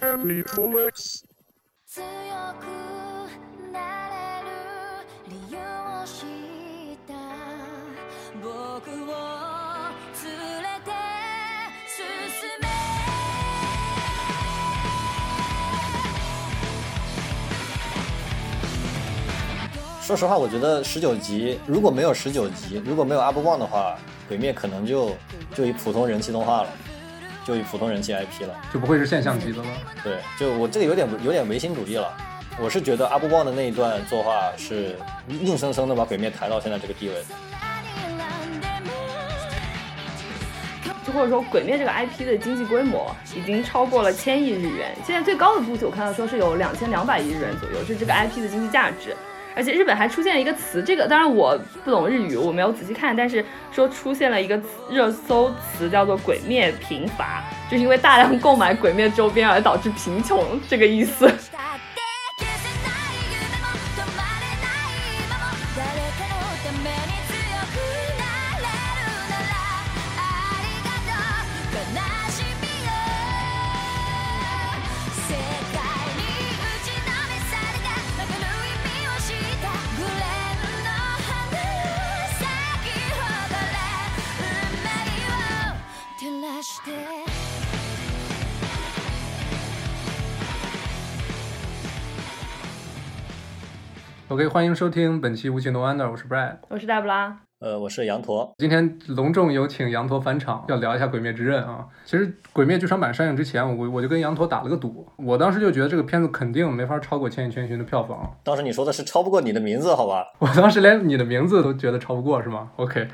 Family Comics 強くなれる理由を知った僕を連れて進め说实话，我觉得十九集如果没有十九集，如果没有 Up One 的话，鬼灭可能就就一普通人气动画了， 就一普通人气 IP 了。就不会是现象级的了。对，就我这个有点有点唯心主义了。我是觉得 Up One 的那一段作画是硬生生的把鬼灭抬到现在这个地位的。何選んでも就或者说《鬼灭》这个 IP 的经济规模已经超过了千亿日元，现在最高的估计我看到说是有两千两百亿日元左右，是这个 IP 的经济价值。 而且日本还出现了一个词，这个当然我不懂日语，我没有仔细看，但是说出现了一个热搜词叫做“鬼灭贫乏”，就是因为大量购买鬼灭周边而导致贫穷这个意思。，OK，欢迎收听本期无情的 Wonder，我是 Brad。我是大布拉，呃，我是羊驼，今天隆重有请羊驼返场，要聊一下《鬼灭之刃》啊。其实《鬼灭》剧场版上映之前，我我就跟羊驼打了个赌，我当时就觉得这个片子肯定没法超过《千与千寻》的票房。当时你说的是超不过你的名字，好吧？我当时连你的名字都觉得超不过，是吗？OK，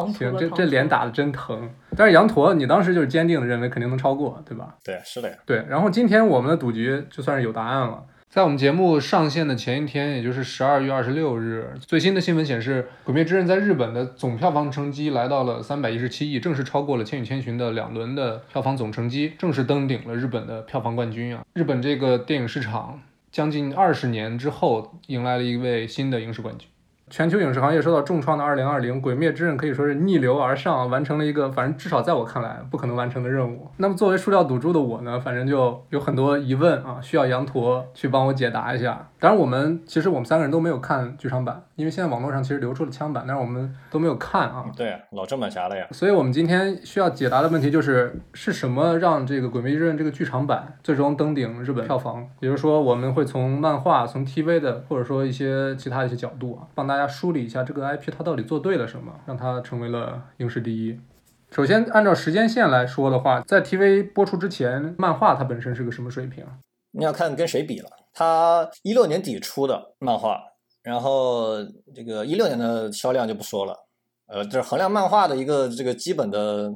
行，这这脸打的真疼。但是羊驼，你当时就是坚定的认为肯定能超过，对吧？对，是的呀。对，然后今天我们的赌局就算是有答案了。在我们节目上线的前一天，也就是十二月二十六日，最新的新闻显示，《鬼灭之刃》在日本的总票房成绩来到了三百一十七亿，正式超过了《千与千寻》的两轮的票房总成绩，正式登顶了日本的票房冠军啊！日本这个电影市场将近二十年之后，迎来了一位新的影视冠军。全球影视行业受到重创的二零二零《鬼灭之刃》可以说是逆流而上，完成了一个反正至少在我看来不可能完成的任务。那么作为塑料赌注的我呢，反正就有很多疑问啊，需要羊驼去帮我解答一下。当然，我们其实我们三个人都没有看剧场版，因为现在网络上其实流出了枪版，但是我们都没有看啊。对呀，老正版侠了呀。所以我们今天需要解答的问题就是，是什么让这个《鬼灭之刃》这个剧场版最终登顶日本票房？也就是说，我们会从漫画、从 TV 的，或者说一些其他的一些角度啊，帮大家梳理一下这个 IP 它到底做对了什么，让它成为了影视第一。首先，按照时间线来说的话，在 TV 播出之前，漫画它本身是个什么水平？你要看跟谁比了。它一六年底出的漫画，然后这个一六年的销量就不说了，呃，这是衡量漫画的一个这个基本的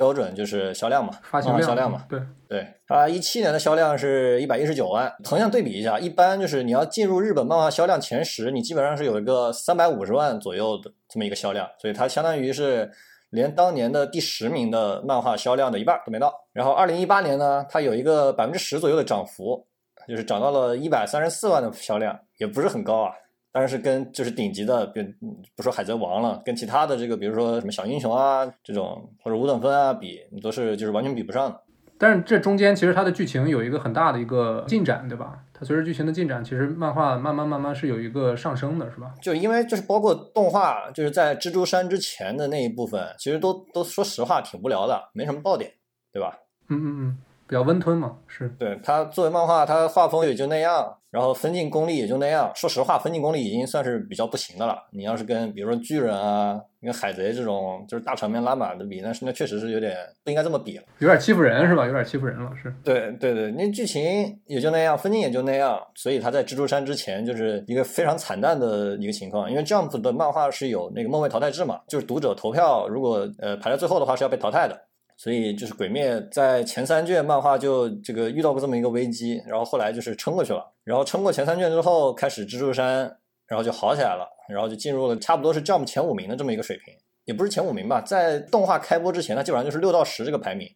标准，就是销量嘛，发行量销量嘛。对，对，它一七年的销量是一百一十九万，横向对比一下，一般就是你要进入日本漫画销量前十，你基本上是有一个三百五十万左右的这么一个销量，所以它相当于是连当年的第十名的漫画销量的一半都没到。然后二零一八年呢，它有一个百分之十左右的涨幅，就是涨到了一百三十四万的销量，也不是很高啊。当然是跟就是顶级的，比如嗯不说海贼王了，跟其他的这个，比如说什么小英雄啊这种，或者五等分啊比，你都是就是完全比不上的。但是这中间其实它的剧情有一个很大的一个进展，对吧？它随着剧情的进展，其实漫画慢慢慢慢是有一个上升的，是吧？就因为就是包括动画，就是在蜘蛛山之前的那一部分，其实都都说实话挺无聊的，没什么爆点，对吧？嗯嗯嗯，比较温吞嘛，是。对它作为漫画，它画风也就那样，然后分镜功力也就那样。说实话，分镜功力已经算是比较不行的了。你要是跟比如说巨人啊、跟海贼这种就是大场面拉满的比，那是那确实是有点不应该这么比了。有点欺负人是吧？有点欺负人了，是。对对对，那剧情也就那样，分镜也就那样，所以他在蜘蛛山之前就是一个非常惨淡的一个情况。因为 Jump 的漫画是有那个末位淘汰制嘛，就是读者投票，如果呃排在最后的话是要被淘汰的。所以就是鬼灭在前三卷漫画就这个遇到过这么一个危机，然后后来就是撑过去了，然后撑过前三卷之后，开始蜘蛛山，然后就好起来了，然后就进入了差不多是 Jump 前五名的这么一个水平，也不是前五名吧，在动画开播之前，它基本上就是六到十这个排名。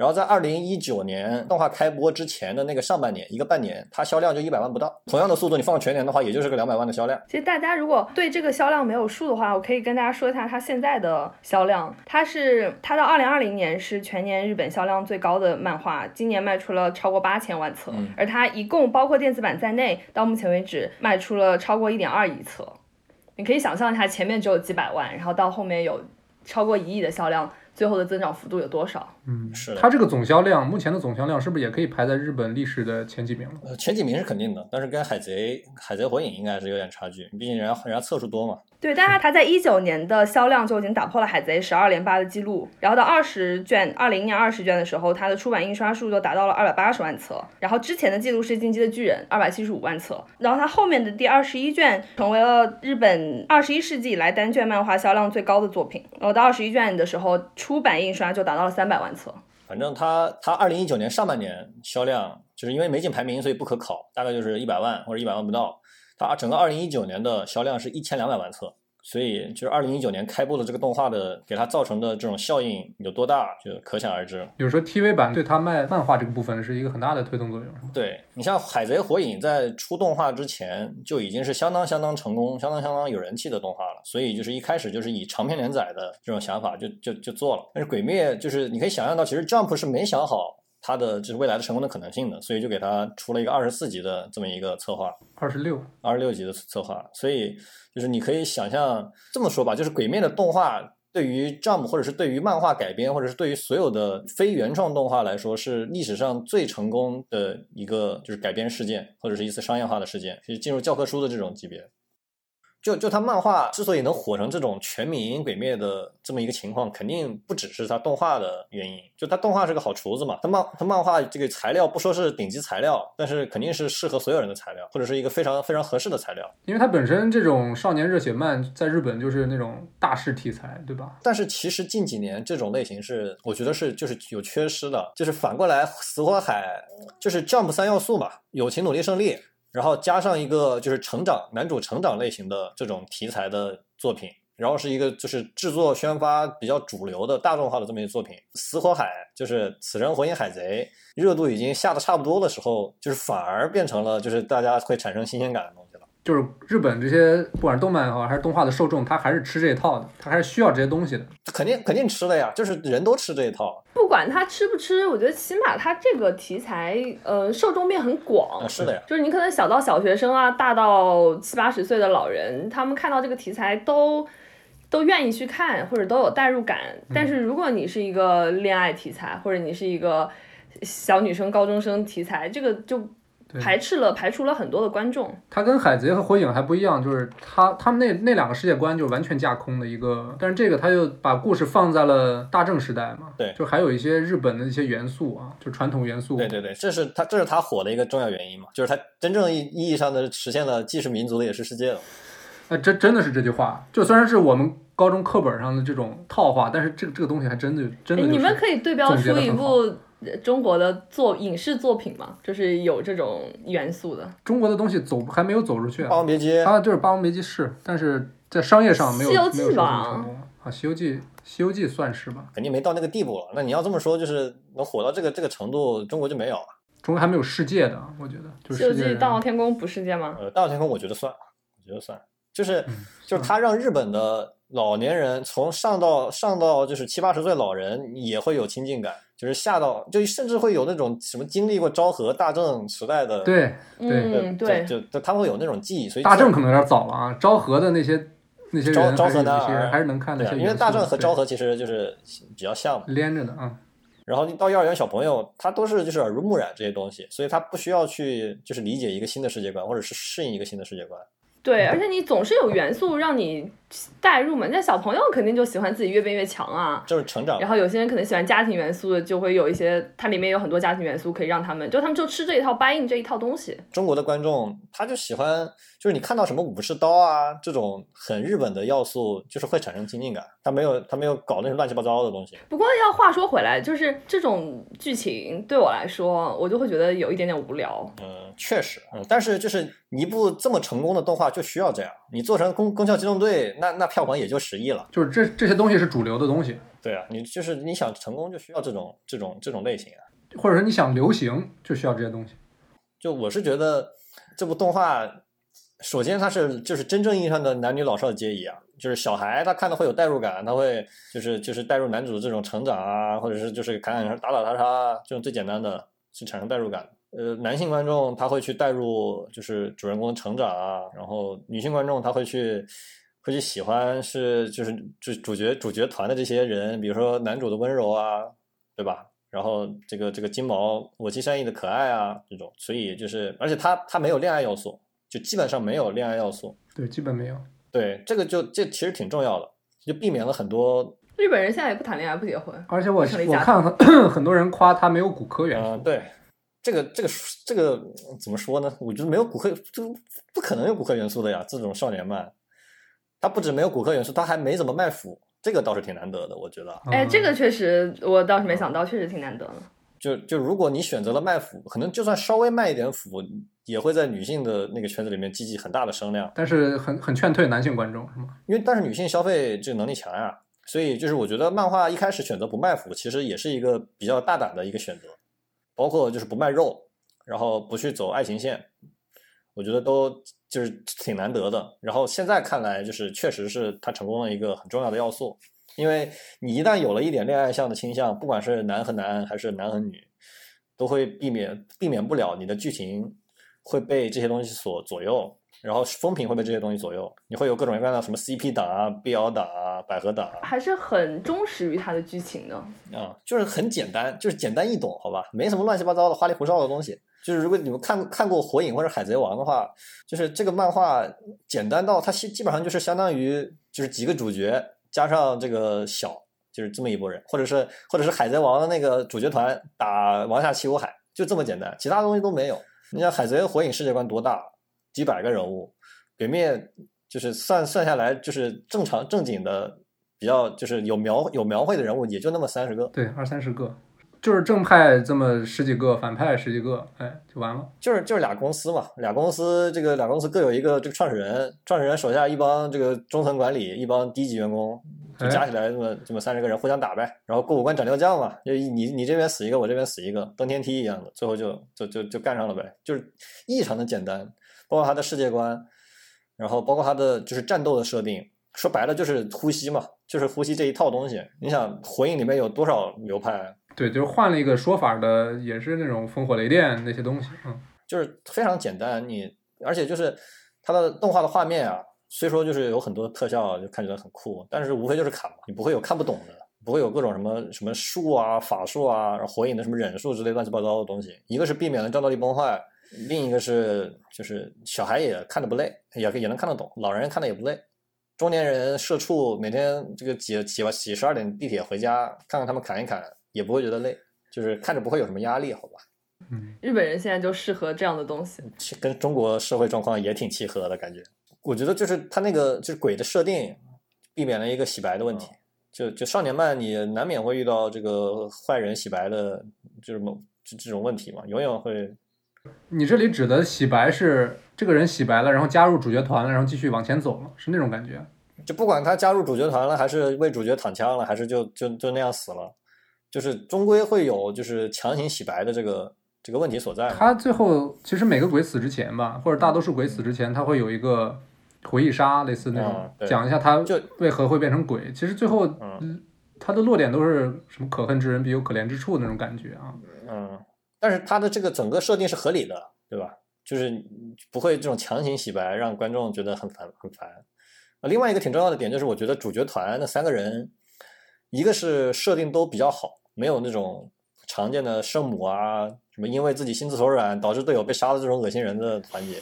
然后在二零一九年动画开播之前的那个上半年，一个半年，它销量就一百万不到。同样的速度，你放全年的话，也就是个两百万的销量。其实大家如果对这个销量没有数的话，我可以跟大家说一下它现在的销量。它是它到二零二零年是全年日本销量最高的漫画，今年卖出了超过八千万册，嗯而它一共包括电子版在内，到目前为止卖出了超过一点二亿册。你可以想象一下，前面只有几百万，然后到后面有超过一亿的销量，最后的增长幅度有多少？嗯，是它这个总销量，目前的总销量是不是也可以排在日本历史的前几名了？呃，前几名是肯定的，但是跟海贼、海贼火影应该是有点差距，毕竟人家人家册数多嘛。对，但是它在一九年的销量就已经打破了海贼十二连发的记录，然后到二十卷，二零年二十卷的时候，它的出版印刷数就达到了二百八十万册，然后之前的记录是《进击的巨人》二百七十五万册，然后它后面的第二十一卷成为了日本二十一世纪以来单卷漫画销量最高的作品，然后到二十一卷的时候，出版印刷就达到了三百万册。反正它它二零一九年上半年销量，就是因为没进排名，所以不可考，大概就是一百万或者一百万不到。它整个二零一九年的销量是一千两百万册，所以就是二零一九年开播的这个动画的给它造成的这种效应有多大，就可想而知。比如说 TV 版对它卖漫画这个部分是一个很大的推动作用，对你像《海贼火影》在出动画之前就已经是相当相当成功、相当相当有人气的动画了，所以就是一开始就是以长篇连载的这种想法就就就做了。但是《鬼灭》就是你可以想象到，其实 Jump 是没想好它的就是未来的成功的可能性的，所以就给他出了一个二十四集的这么一个策划。二十六，二十六集的策划，所以就是你可以想象这么说吧，就是《鬼灭》的动画对于 Jump 或者是对于漫画改编，或者是对于所有的非原创动画来说，是历史上最成功的一个就是改编事件，或者是一次商业化的事件，是进入教科书的这种级别。就就他漫画之所以能火成这种全民鬼灭的这么一个情况，肯定不只是他动画的原因。就他动画是个好厨子嘛，他漫他漫画这个材料不说是顶级材料，但是肯定是适合所有人的材料，或者是一个非常非常合适的材料。因为他本身这种少年热血漫在日本就是那种大势题材，对吧？但是其实近几年这种类型是，我觉得是就是有缺失的，就是反过来死火海就是 Jump 三要素嘛，友情、努力、胜利，然后加上一个就是成长男主成长类型的这种题材的作品，然后是一个就是制作宣发比较主流的大众化的这么一个作品。死火海就是死神、火影、海贼热度已经下的差不多的时候，就是反而变成了就是大家会产生新鲜感的东西了。就是日本这些不管是动漫也好还是动画的受众，他还是吃这一套的，他还是需要这些东西的。肯定肯定吃的呀，就是人都吃这一套。不管他吃不吃，我觉得起码他这个题材，呃，受众面很广。啊，是的呀。就是你可能小到小学生啊，大到七八十岁的老人，他们看到这个题材都都愿意去看，或者都有代入感。但是如果你是一个恋爱题材，或者你是一个小女生、高中生题材，这个就对排斥了、排除了很多的观众。它跟海贼和火影还不一样，就是它他们那那两个世界观就是完全架空的一个，但是这个它就把故事放在了大正时代嘛，对就还有一些日本的一些元素啊，就传统元素，对对对，这是他这是他火的一个重要原因嘛，就是他真正意意义上的实现了既是民族的也是世界的。哎，真真的是这句话，就虽然是我们高中课本上的这种套话，但是这个这个东西还真的真的、就是，哎你们可以对标出一部呃中国的作影视作品嘛？就是有这种元素的。中国的东西走还没有走出去、《霸啊，王别姬》它就是《霸王别姬》是，但是在商业上没有西游记没有成功啊，《西游记》《西游记》算是吧，肯定没到那个地步了。那你要这么说，就是能火到这个这个程度，中国就没有了。中国还没有世界的，我觉得就是《西游记》大闹天宫》不世界吗？呃，大闹天宫我觉得算，我觉得算，就是嗯就是他让日本的老年人从上到上到就是七八十岁老人也会有亲近感，就是下到就甚至会有那种什么经历过昭和大正时代的，对对，嗯，对。就就他们会有那种记忆，所以大正可能有点早了啊，昭和的那些那些昭昭人还是有和男儿还是能看的，因为大正和昭和其实就是比较像嘛。连着的啊。然后到幼儿园小朋友，他都是就是耳濡目染这些东西，所以他不需要去就是理解一个新的世界观，或者是适应一个新的世界观。对，而且你总是有元素让你带入嘛。那小朋友肯定就喜欢自己越变越强啊。就是成长然。后有些人可能喜欢家庭元素的，就会有一些它里面有很多家庭元素可以让他们，就他们就吃这一套 buy in 这一套东西。中国的观众他就喜欢，就是你看到什么武士刀啊这种很日本的要素，就是会产生亲近感。他没有他没有搞那种乱七八糟的东西。不过要话说回来，就是这种剧情对我来说，我就会觉得有一点点无聊。嗯，确实，嗯，但是就是一部这么成功的动画就需要这样。你做成攻攻壳机动队，那那票房也就十亿了。就是这这些东西是主流的东西，对啊，你就是你想成功就需要这种这种这种类型啊。或者说你想流行就需要这些东西。就我是觉得这部动画，首先它是就是真正意义上的男女老少皆宜啊，就是小孩他看的会有代入感，他会就是就是带入男主这种成长啊，或者是就是砍砍打打杀杀这种最简单的，是产生代入感。呃，男性观众他会去带入就是主人公成长啊，然后女性观众他会去会去喜欢是就是主主角主角团的这些人，比如说男主的温柔啊，对吧？然后这个这个金毛我妻善意的可爱啊，这种，所以就是，而且他他没有恋爱要素，就基本上没有恋爱要素。对，基本没有。对，这个就这其实挺重要的，就避免了很多，日本人现在也不谈恋爱不结婚，而且我我看很 很多人夸他没有骨科元素。嗯、对，这个这个这个嗯怎么说呢？我觉得没有骨科就不可能有骨科元素的呀，这种少年漫，他不止没有骨科元素，他还没怎么卖腐，这个倒是挺难得的，我觉得。哎，嗯这个确实我倒是没想到，确实挺难得的。就就如果你选择了卖腐，可能就算稍微卖一点腐，也会在女性的那个圈子里面激起很大的声量。但是很很劝退男性观众是吗？因为但是女性消费这个能力强呀，所以就是我觉得漫画一开始选择不卖腐，其实也是一个比较大胆的一个选择，包括就是不卖肉，然后不去走爱情线，我觉得都就是挺难得的。然后现在看来，就是确实是它成功的一个很重要的要素，因为你一旦有了一点恋爱向的倾向，不管是男和男还是男和女，都会避免避免不了你的剧情会被这些东西所左右。然后风评会被这些东西左右，你会有各种各样的什么 CP 党啊、BL 党啊、百合党啊，还是很忠实于它的剧情的。啊，就是很简单，就是简单易懂，好吧，没什么乱七八糟的花里胡哨的东西。就是如果你们看看过《火影》或者《海贼王》的话，就是这个漫画简单到它基基本上就是相当于就是几个主角加上这个小，就是这么一拨人，或者是或者是《海贼王》的那个主角团打王下七武海，就这么简单，其他东西都没有。你像《海贼》和《火影》世界观多大，几百个人物，北面就是算算下来就是正常正经的。比较就是有描有描绘的人物也就那么三十个，对，二三十个，就是正派这么十几个，反派十几个，哎，就完了。就是就是俩公司嘛，俩公司这个俩公司各有一个这个创始人，创始人手下一帮这个中层管理，一帮低级员工，就加起来这么这么三十个人互相打呗，然后过五关斩六将嘛，就你你这边死一个，我这边死一个，登天梯一样的，最后就就就就干上了呗，就是异常的简单，包括他的世界观，然后包括他的就是战斗的设定，说白了就是呼吸嘛，就是呼吸这一套东西。你想火影里面有多少流派？对，就是换了一个说法的，也是那种烽火雷电那些东西，嗯，就是非常简单，你而且就是它的动画的画面啊，虽说就是有很多特效就看起来很酷，但是无非就是砍嘛，你不会有看不懂的，不会有各种什么什么术啊、法术啊、然后火影的什么忍术之类乱七八糟的东西。一个是避免了战斗力崩坏，另一个是就是小孩也看得不累，也也能看得懂，老人看的也不累。中年人社畜每天这个挤挤吧挤十二点地铁回家，看看他们砍一砍，也不会觉得累，就是看着不会有什么压力，好吧？嗯日本人现在就适合这样的东西。其跟中国社会状况也挺契合的感觉。我觉得就是他那个就是鬼的设定，避免了一个洗白的问题。就就少年漫，你难免会遇到这个坏人洗白的，就是某这这种问题嘛，永远会。你这里指的洗白是这个人洗白了，然后加入主角团了，然后继续往前走了，是那种感觉。就不管他加入主角团了，还是为主角躺枪了，还是就就就那样死了，就是终归会有就是强行洗白的这个这个问题所在。他最后其实每个鬼死之前吧，或者大多数鬼死之前，他会有一个回忆杀，类似那种嗯讲一下他就为何会变成鬼。其实最后嗯嗯他的落点都是什么可恨之人必有可怜之处那种感觉啊。嗯，但是他的这个整个设定是合理的，对吧？就是不会这种强行洗白让观众觉得很烦很烦。呃另外一个挺重要的点就是，我觉得主角团那三个人，一个是设定都比较好，没有那种常见的圣母啊，什么因为自己心慈手软导致队友被杀的这种恶心人的团结。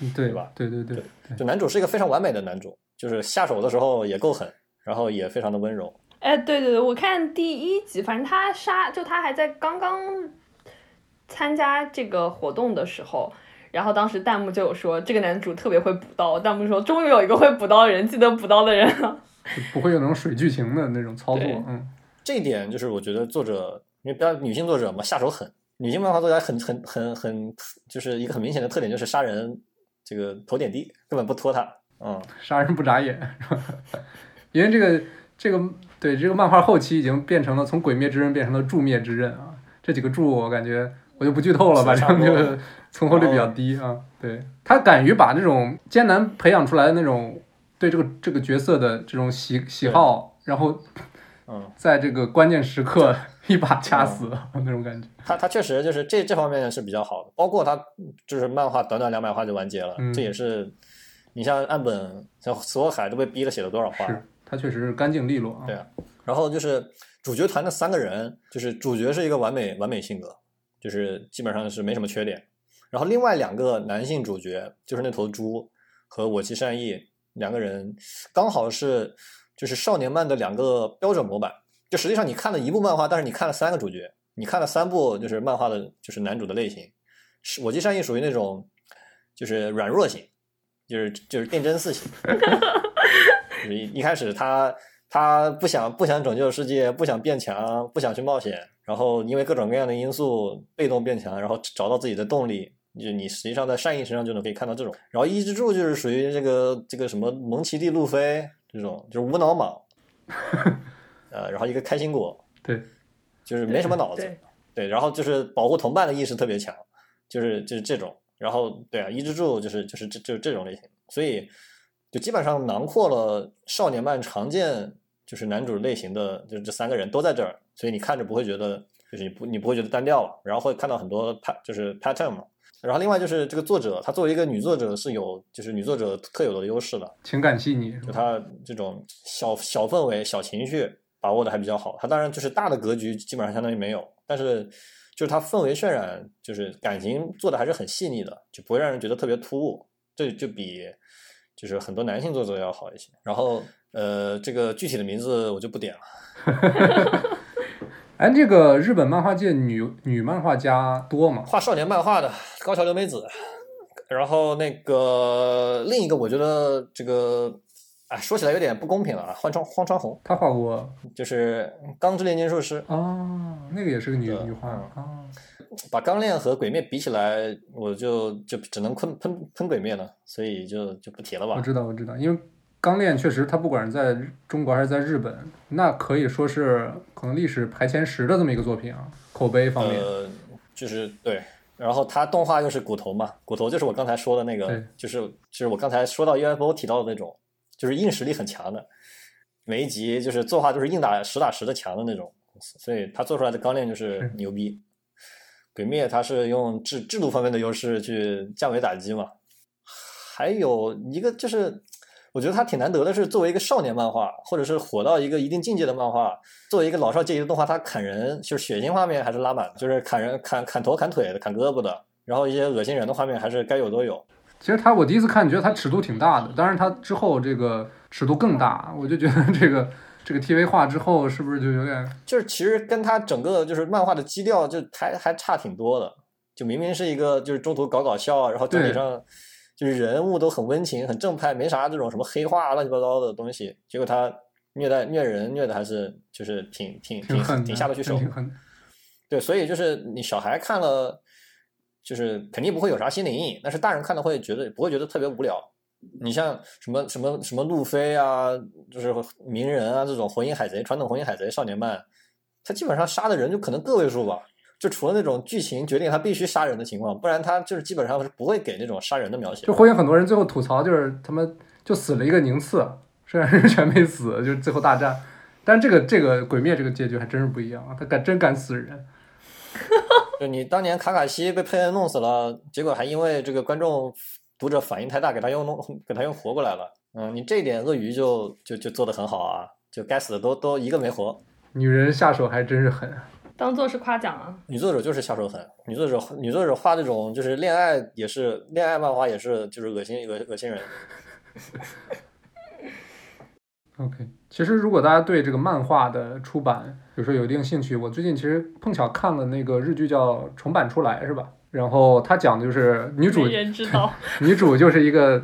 嗯对对吧对对对对，就男主是一个非常完美的男主，就是下手的时候也够狠，然后也非常的温柔。哎，对对对，我看第一集，反正他杀，就他还在刚刚参加这个活动的时候，然后当时弹幕就有说这个男主特别会补刀，弹幕说终于有一个会补刀的人，记得补刀的人了。不会有那种水剧情的那种操作。嗯，这一点就是我觉得作者，因为比较女性作者嘛，下手狠。女性漫画作家很很很很，就是一个很明显的特点，就是杀人这个头点地，根本不拖沓。嗯，杀人不眨眼？因为这个这个对这个漫画后期已经变成了从鬼灭之刃变成了柱灭之刃啊，这几个柱我感觉我就不剧透了，反正就存活率比较低啊。对他敢于把这种艰难培养出来的那种对这个这个角色的这种喜喜好，然后嗯，在这个关键时刻一把掐死那种感觉。他他确实就是这这方面是比较好的，包括他就是漫画短短两百话就完结了，嗯这也是你像岸本像所有海都被逼了写了多少话，是他确实是干净利落啊。对啊然后就是主角团的三个人，就是主角是一个完美完美性格，就是基本上是没什么缺点。然后另外两个男性主角，就是那头猪和我妻善逸两个人，刚好是就是少年漫的两个标准模板。就实际上你看了一部漫画，但是你看了三个主角，你看了三部就是漫画的，就是男主的类型。是我记善逸属于那种就是软弱型，就是就是电真四型。就是一一开始他他不想不想拯救世界，不想变强，不想去冒险，然后因为各种各样的因素被动变强，然后找到自己的动力。就你实际上在善意身上就能可以看到这种，然后伊之助就是属于这个这个什么蒙奇 D 路飞这种，就是无脑莽，呃，然后一个开心果，对，就是没什么脑子，对，对，然后就是保护同伴的意识特别强，就是就是这种，然后对啊，伊之助就是就是这就是这种类型，所以就基本上囊括了少年漫常见就是男主类型的，就是这三个人都在这儿，所以你看着不会觉得就是你不你不会觉得单调了，然后会看到很多 pat 就是 pattern 嘛，然后另外就是这个作者，他作为一个女作者是有就是女作者特有的优势的，情感细腻？就他这种小小氛围、小情绪把握的还比较好。他当然就是大的格局基本上相当于没有，但是就是他氛围渲染，就是感情做的还是很细腻的，就不会让人觉得特别突兀。这就比就是很多男性作者要好一些。然后呃，这个具体的名字我就不点了。哎，这个日本漫画界女女漫画家多吗？画少年漫画的高桥留美子，然后那个另一个我觉得这个。哎，说起来有点不公平了啊！荒川荒川弘他画过就是《钢之炼金术师》，哦，那个也是个女女画嗯啊。把钢炼和鬼灭比起来，我就就只能喷喷喷鬼灭了，所以就就不提了吧。我知道，我知道，因为钢炼确实，它不管是在中国还是在日本，那可以说是可能历史排前十的这么一个作品啊，口碑方面。呃，就是对，然后它动画又是骨头嘛，骨头就是我刚才说的那个对，就是就是我刚才说到 UFO 提到的那种，就是硬实力很强的，每一集就是作画都是硬打实打实的强的那种公司，所以他做出来的钢炼就是牛逼。鬼灭它是用制制度方面的优势去降维打击嘛，还有一个就是，我觉得它挺难得的是，作为一个少年漫画，或者是火到一个一定境界的漫画，作为一个老少皆宜的动画，它砍人就是血腥画面还是拉满，就是砍人、砍砍头、砍腿的、砍胳膊的，然后一些恶心人的画面还是该有都有。其实他我第一次看，觉得他尺度挺大的，当然他之后这个尺度更大，我就觉得这个 这个 TV 化之后是不是就有点就是其实跟他整个就是漫画的基调就还还差挺多的，就明明是一个就是中途搞搞笑啊，然后整体上就是人物都很温情、很正派，没啥这种什么黑化乱七八糟的东西，结果他虐待虐人虐的还是就是挺挺挺挺下得去手。挺狠。对，所以就是你小孩看了，就是肯定不会有啥心理阴影，但是大人看了会觉得不会觉得特别无聊。你像什么什么什么路飞啊，就是鸣人啊这种火影海贼传统火影海贼少年漫，他基本上杀的人就可能个位数吧，就除了那种剧情决定他必须杀人的情况，不然他就是基本上是不会给那种杀人的描写就。火影很多人最后吐槽就是他们就死了一个宁次，剩下人全没死，就是最后大战。但这个这个鬼灭这个结局还真是不一样啊，他敢真敢死人。就你当年卡卡西被佩恩弄死了，结果还因为这个观众读者反应太大，给他又弄给他又活过来了。嗯，你这一点鳄鱼就就就做的很好啊，就该死的都都一个没活。女人下手还真是狠啊，当做是夸奖啊。女作者就是下手狠，女作者女作者画这种就是恋爱也是恋爱漫画也是就是恶心恶恶心人。OK，其实如果大家对这个漫画的出版，比如说有一定兴趣，我最近其实碰巧看了那个日剧叫《重版出来》，是吧？然后它讲的就是女主 女主就是一个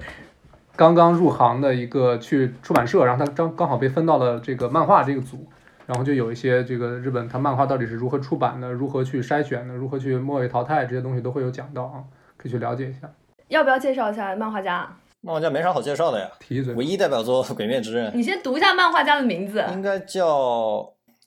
刚刚入行的一个去出版社，然后她刚刚好被分到了这个漫画这个组，然后就有一些这个日本它漫画到底是如何出版的，如何去筛选的，如何去末位淘汰这些东西都会有讲到啊，可以去了解一下。要不要介绍一下漫画家？漫画家没啥好介绍的呀，提一嘴。唯一代表作《鬼灭之刃》你先读一下漫画家的名字。应该叫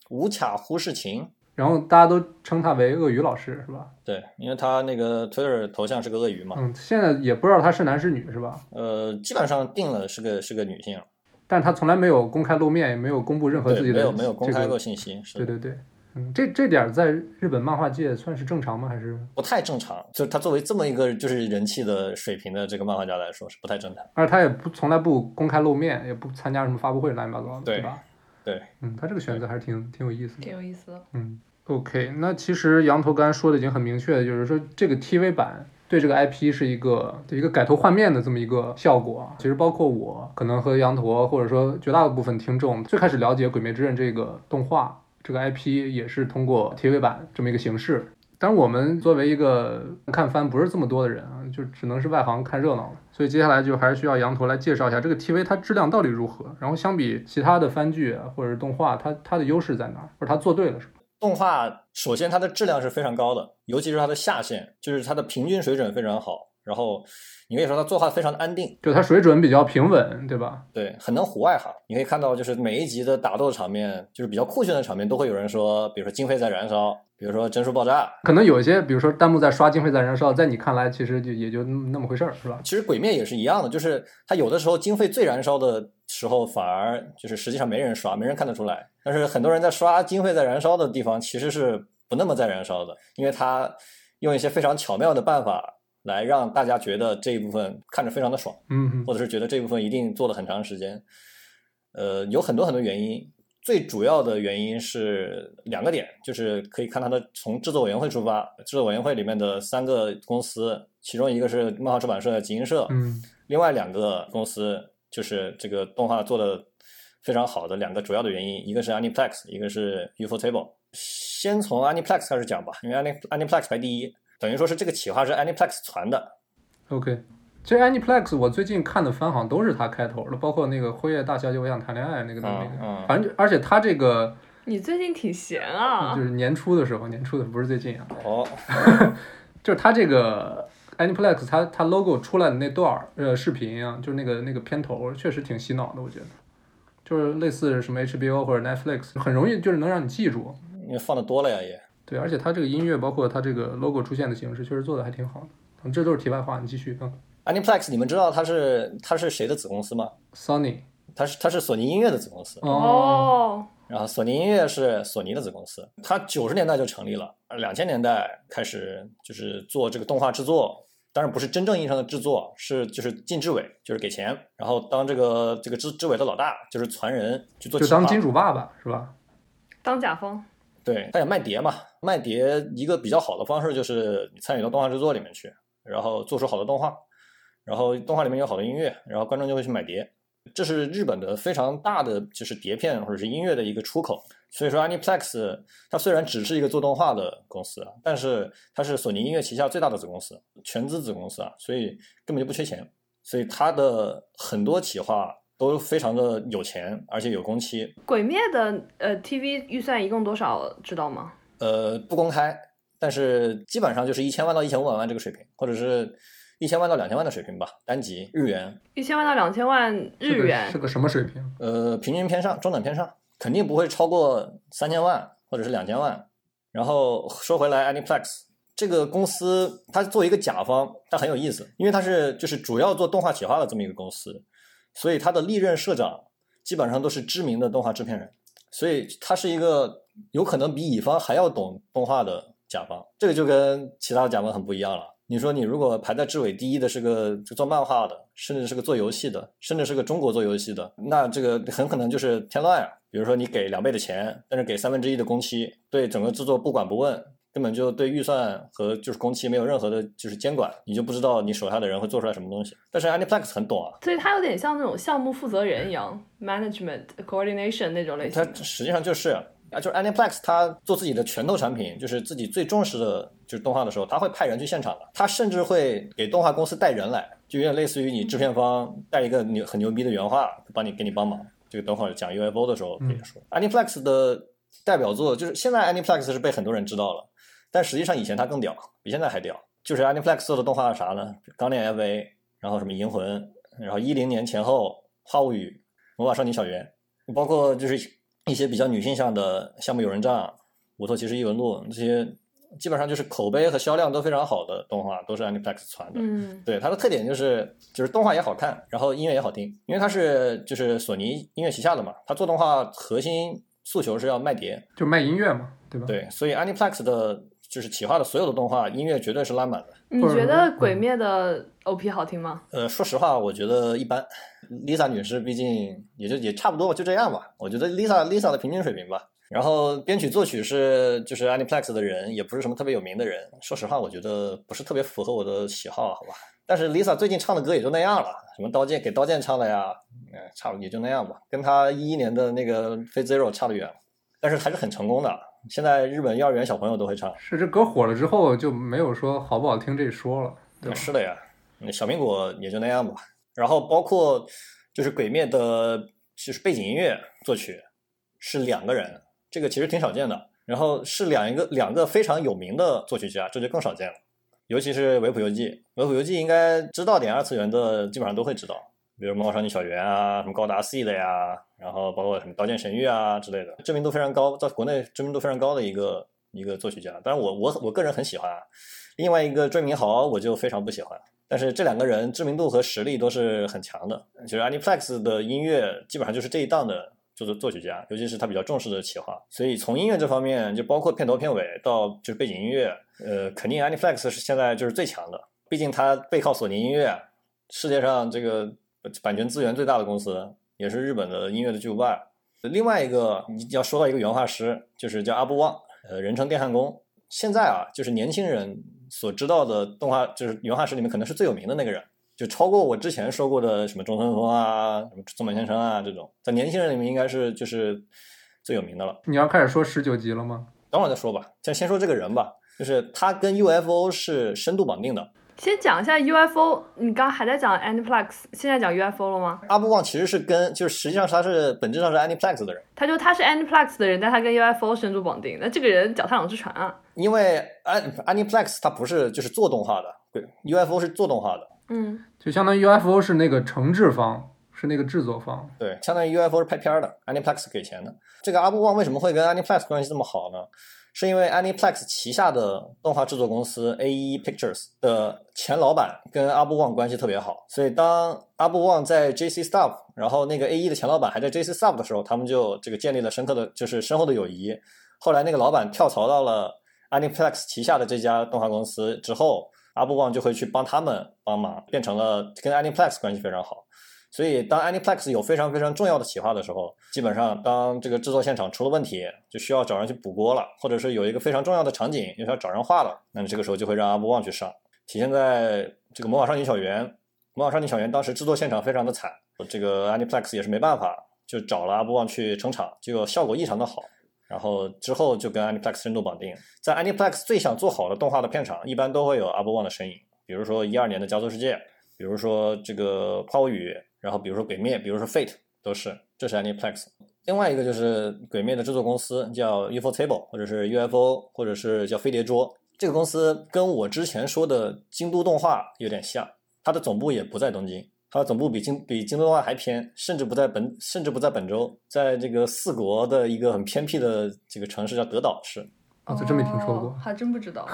无卡忽视情。然后大家都称他为鳄鱼老师，是吧？对，因为他那个 Twitter 头像是个鳄鱼嘛，嗯，现在也不知道他是男是女，是吧？呃，基本上定了是个是个女性，但他从来没有公开露面，也没有公布任何自，己的没有没有公开过信息，对对对，嗯，这这点儿在日本漫画界算是正常吗？还是不太正常。就是他作为这么一个就是人气的水平的这个漫画家来说，是不太正常。而且他也不从来不公开露面，也不参加什么发布会，乱七八糟的，对吧？对，嗯，他这个选择还是挺挺有意思的挺。有意思的。嗯，OK，那其实羊头刚才说的已经很明确，就是说这个 TV 版对这个 IP 是一个一个改头换面的这么一个效果啊。其实包括我，可能和羊驼或者说绝大部分听众最开始了解《鬼灭之刃》这个动画这个 IP，也是通过 TV 版这么一个形式。当然，我们作为一个看番不是这么多的人啊，就只能是外行看热闹了。所以接下来就还是需要羊驼来介绍一下这个 TV 它质量到底如何，然后相比其他的番剧啊或者是动画，它它的优势在哪，或者它做对了什么？动画首先它的质量是非常高的，尤其是它的下限，就是它的平均水准非常好。然后你可以说它作画非常的安定，就它水准比较平稳，对吧？对，很能唬外行。你可以看到，就是每一集的打斗场面，就是比较酷炫的场面，都会有人说，比如说经费在燃烧，比如说帧数爆炸。可能有一些，比如说弹幕在刷经费在燃烧，在你看来其实就也就那么回事儿，是吧？其实鬼灭也是一样的，就是它有的时候经费最燃烧的时候，反而就是实际上没人刷，没人看得出来。但是很多人在刷经费在燃烧的地方，其实是不那么在燃烧的，因为它用一些非常巧妙的办法来让大家觉得这一部分看着非常的爽。嗯嗯或者是觉得这部分一定做了很长时间。呃，有很多很多原因，最主要的原因是两个点，就是可以看它的从制作委员会出发，制作委员会里面的三个公司，其中一个是漫画出版社集英社，嗯另外两个公司就是这个动画做的非常好的两个主要的原因，一个是 Aniplex，一个是 Ufotable。先从 Aniplex 开始讲吧，因为 Ani Aniplex 排第一，等于说是这个企划是 Aniplex 传的，，OK。其实 Aniplex 我最近看的番好像都是他开头的，包括那个《辉夜大小姐我想谈恋爱》那个的那个，嗯嗯反正而且他这个你最近挺闲啊就，是年初的时候，年初的不是最近啊，哦，就是他这个 Aniplex 它它 logo 出来的那段儿呃视频啊，就是那个那个片头，确实挺洗脑的，我觉得，就是类似什么 HBO 或者 Netflix，很容易就是能让你记住。因为放的多了呀也。对，而且它这个音乐，包括它这个 logo 出现的形式，确实做的还挺好的。嗯，这都是题外话，你继续。啊 Aniplex，你们知道它是它是谁的子公司吗？，Sony，它是它是索尼音乐的子公司，哦，哦，然后索尼音乐是索尼的子公司。它九十年代就成立了，两千年代开始就是做这个动画制作，当然不是真正意义上的制作，是就是进制委，就是给钱，然后当这个这个制制委的老大，就是传人去做。就当金主爸爸是吧？当甲方，对，他也卖碟嘛，卖碟一个比较好的方式就是你参与到动画制作里面去，然后做出好的动画，然后动画里面有好的音乐，然后观众就会去买碟，这是日本的非常大的就是碟片或者是音乐的一个出口。所以说，Aniplex 它虽然只是一个做动画的公司，但是它是索尼音乐旗下最大的子公司，全资子公司啊，所以根本就不缺钱，所以它的很多企划都非常的有钱，而且有工期。鬼灭的呃 TV 预算一共多少，知道吗？呃，不公开，但是基本上就是一千万到一千五百万这个水平，或者是一千万到两千万的水平吧，单集日元，一千万到两千万是个日元是，个什么水平？呃，平均偏上，中等偏上，肯定不会超过三千万或者是两千万。然后说回来，Aniplex 这个公司，它作为一个甲方，它很有意思，因为它是就是主要做动画企划的这么一个公司，所以它的历任社长基本上都是知名的动画制片人，所以它是一个有可能比乙方还要懂动画的甲方，这个就跟其他的甲方很不一样了。你说你如果排在志伟第一的是个就做漫画的，甚至是个做游戏的，甚至是个中国做游戏的，那这个很可能就是添乱啊。比如说你给两倍的钱，但是给三分之一的工期，对整个制作不管不问，根本就对预算和就是工期没有任何的就是监管，你就不知道你手下的人会做出来什么东西。但是 Aniplex 很懂啊，所以它有点像那种项目负责人一样，management coordination 那种类型的。它实际上就是啊，就是 Aniplex 它做自己的拳头产品，就是自己最重视的就是动画的时候，他会派人去现场的，他甚至会给动画公司带人来，就有点类似于你制片方带一个牛很牛逼的原画，帮你给你帮忙。这个等会儿讲 UFO 的时候可以说、Aniplex 的代表作就是现在 Aniplex 是被很多人知道了，但实际上以前它更屌，比现在还屌。就是 Aniplex 做的动画啥呢？钢炼 FA，然后什么银魂，然后一零年前后，《花物语》《魔法少女小圆》，包括就是一些比较女性向的《项目有人帐》《乌托骑士异闻录》这些，基本上就是口碑和销量都非常好的动画，都是 Aniplex 传的。嗯对它的特点就是就是动画也好看，然后音乐也好听，因为它是就是索尼音乐旗下的嘛，它做动画核心诉求是要卖碟，就卖音乐嘛，对吧？，对，所以 Aniplex 的就是企划的所有的动画音乐绝对是拉满的。你觉得《鬼灭》的 OP 好听吗？呃，说实话，我觉得一般。Lisa 女士毕竟也就也差不多吧，就这样吧。我觉得 Lisa Lisa 的平均水平吧。然后编曲作曲是就是 Aniplex 的人，也不是什么特别有名的人。说实话，我觉得不是特别符合我的喜好，好吧。但是 Lisa 最近唱的歌也就那样了，什么刀剑给刀剑唱的呀，嗯，差不也就那样吧，跟他一一年的那个 Fate Zero 差得远了。但是还是很成功的，现在日本幼儿园小朋友都会唱。是这歌火了之后就没有说好不好听这一说了，对吧？是的呀，小苹果也就那样吧。然后包括就是《鬼灭》的，就是背景音乐作曲是两个人，这个其实挺少见的。然后是两一个两个非常有名的作曲家，这就更少见了。尤其是维普游记，维普游记应该知道点二次元的，基本上都会知道，比如《魔法少女小圆》啊，什么高达 C 的呀，然后包括什么《刀剑神域》啊之类的，知名度非常高，在国内知名度非常高的一个一个作曲家。当然我我我个人很喜欢啊。另外一个追明豪我就非常不喜欢，但是这两个人知名度和实力都是很强的。就是 Aniplex 的音乐基本上就是这一档的作作曲家，尤其是他比较重视的企划，所以从音乐这方面，就包括片头片尾到就是背景音乐，呃，肯定 Aniplex 是现在就是最强的，毕竟他背靠索尼音乐，世界上这个版权资源最大的公司，也是日本的音乐的巨无霸。另外一个你要说到一个原画师，就是叫阿部旺，呃，人称电焊工。现在啊，就是年轻人所知道的动画，就是原画师里面可能是最有名的那个人，就超过我之前说过的什么中村峰啊、什么松本先生啊这种，在年轻人里面应该是就是最有名的了。你要开始说十九集了吗？等会儿再说吧，先先说这个人吧，就是他跟 UFO 是深度绑定的。先讲一下 UFO，你刚刚还在讲 Aniplex，现在讲 UFO 了吗？阿部旺其实是跟，就是实际上他是本质上是 Aniplex 的人，他就他是 Aniplex 的人，但他跟 UFO 深度绑定，那这个人脚踏两只船啊。因为 An Aniplex 它不是就是做动画的，对，UFO 是做动画的，嗯，就相当于 UFO 是那个承制方，是那个制作方。对，相当于 UFO 是拍片儿的，Aniplex 给钱的。这个阿部旺为什么会跟 Aniplex 关系这么好呢？是因为 Aniplex 旗下的动画制作公司 AE Pictures 的前老板跟阿部旺关系特别好，所以当阿部旺在 JC Staff，然后那个 AE 的前老板还在 JC Staff 的时候，他们就这个建立了深刻的就是深厚的友谊。后来那个老板跳槽到了 Aniplex 旗下的这家动画公司之后，阿部旺就会去帮他们帮忙，变成了跟 Aniplex 关系非常好。所以，当 Aniplex 有非常非常重要的企划的时候，基本上当这个制作现场出了问题，就需要找人去补锅了，或者是有一个非常重要的场景又要找人画了，那你这个时候就会让阿部旺去上。体现在这个《魔法少女小圆》，《魔法少女小圆》当时制作现场非常的惨，这个 Aniplex 也是没办法，就找了阿部旺去撑场，结果效果异常的好。然后之后就跟 Aniplex 深度绑定，在 Aniplex 最想做好的动画的片场，一般都会有阿部旺的身影，比如说一二年的《加速世界》，比如说这个《花物语》。然后比如说《鬼灭》，比如说《Fate》，都是，这是 Aniplex。另外一个就是《鬼灭》的制作公司叫 UFO Table，或者是 UFO，或者是叫飞碟桌。这个公司跟我之前说的京都动画有点像，它的总部也不在东京，它的总部比京比京都动画还偏，甚至不在本，甚至不在本州，在这个四国的一个很偏僻的这个城市叫德岛市。啊，这真没听说过。还真不知道。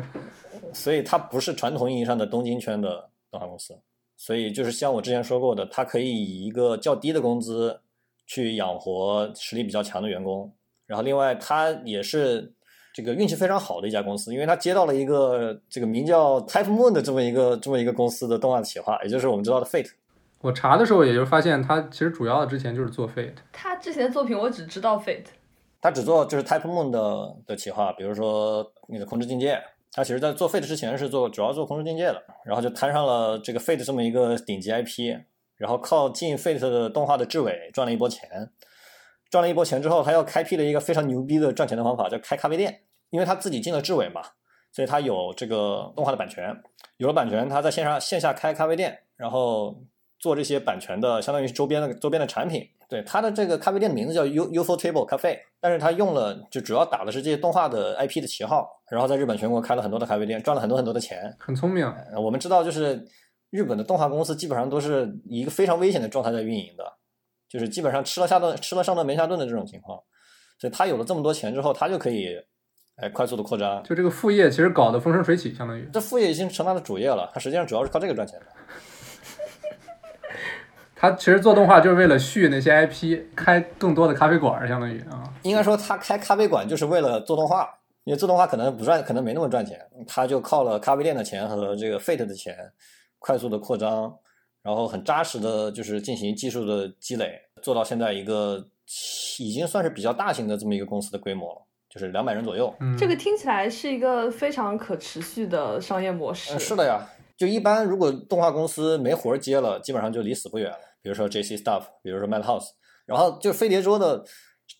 所以它不是传统意义上的东京圈的动画公司。所以就是像我之前说过的，它可以以一个较低的工资去养活实力比较强的员工。然后另外，它也是这个运气非常好的一家公司，因为它接到了一个这个名叫 Type Moon 的这么一个这么一个公司的动画企划，也就是我们知道的 Fate。我查的时候，也就发现他其实主要的之前就是做 Fate。他之前的作品我只知道 Fate。他只做就是 Type Moon 的的企划，比如说那个空之境界。他其实，在做 Fate 之前是做主要做空之境界的，然后就摊上了这个 Fate 这么一个顶级 IP，然后靠进 Fate 的动画的制尾赚了一波钱，赚了一波钱之后，他又开辟了一个非常牛逼的赚钱的方法，叫开咖啡店。因为他自己进了制尾嘛，所以他有这个动画的版权，有了版权，他在线上线下开咖啡店，然后做这些版权的，相当于周边的周边的产品。对他的这个咖啡店的名字叫 U UFO Table Cafe，，但是他用了就主要打的是这些动画的 IP 的旗号，然后在日本全国开了很多的咖啡店，赚了很多很多的钱。很聪明。呃我们知道，就是日本的动画公司基本上都是以一个非常危险的状态在运营的，就是基本上吃了下顿吃了上顿没下顿的这种情况。所以他有了这么多钱之后，他就可以哎快速的扩张。就这个副业其实搞得风生水起，相当于这副业已经成他的主业了，他实际上主要是靠这个赚钱的。他其实做动画就是为了续那些 IP，开更多的咖啡馆，相当于啊。应该说他开咖啡馆就是为了做动画，因为做动画可能不赚，可能没那么赚钱，他就靠了咖啡店的钱和这个 Fate 的钱，快速的扩张，然后很扎实的就是进行技术的积累，做到现在一个已经算是比较大型的这么一个公司的规模了，就是两百人左右。嗯，这个听起来是一个非常可持续的商业模式。嗯，是的呀，就一般如果动画公司没活儿接了，基本上就离死不远了。比如说 JC Stuff，比如说 Madhouse，然后就飞碟桌的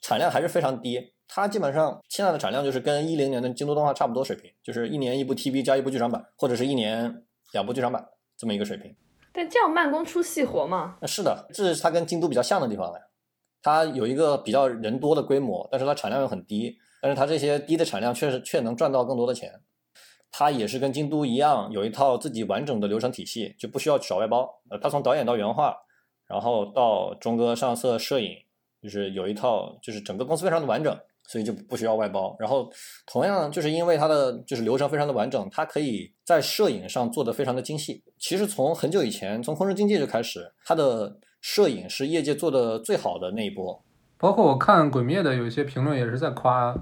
产量还是非常低，它基本上现在的产量就是跟一零年的京都动画差不多水平，就是一年一部 TV 加一部剧场版，或者是一年两部剧场版这么一个水平。但这样慢工出细活嘛，那是的，这是它跟京都比较像的地方了呀。它有一个比较人多的规模，但是它产量又很低，但是它这些低的产量确实却能赚到更多的钱。它也是跟京都一样，有一套自己完整的流程体系，就不需要找外包。呃，它从导演到原画，然后到中哥上色摄影，就是有一套，就是整个公司非常的完整，所以就不需要外包。然后同样就是因为它的就是流程非常的完整，它可以在摄影上做的非常的精细。其实从很久以前，从《空之境界》就开始，它的摄影是业界做的最好的那一波。包括我看《鬼灭》的有一些评论也是在夸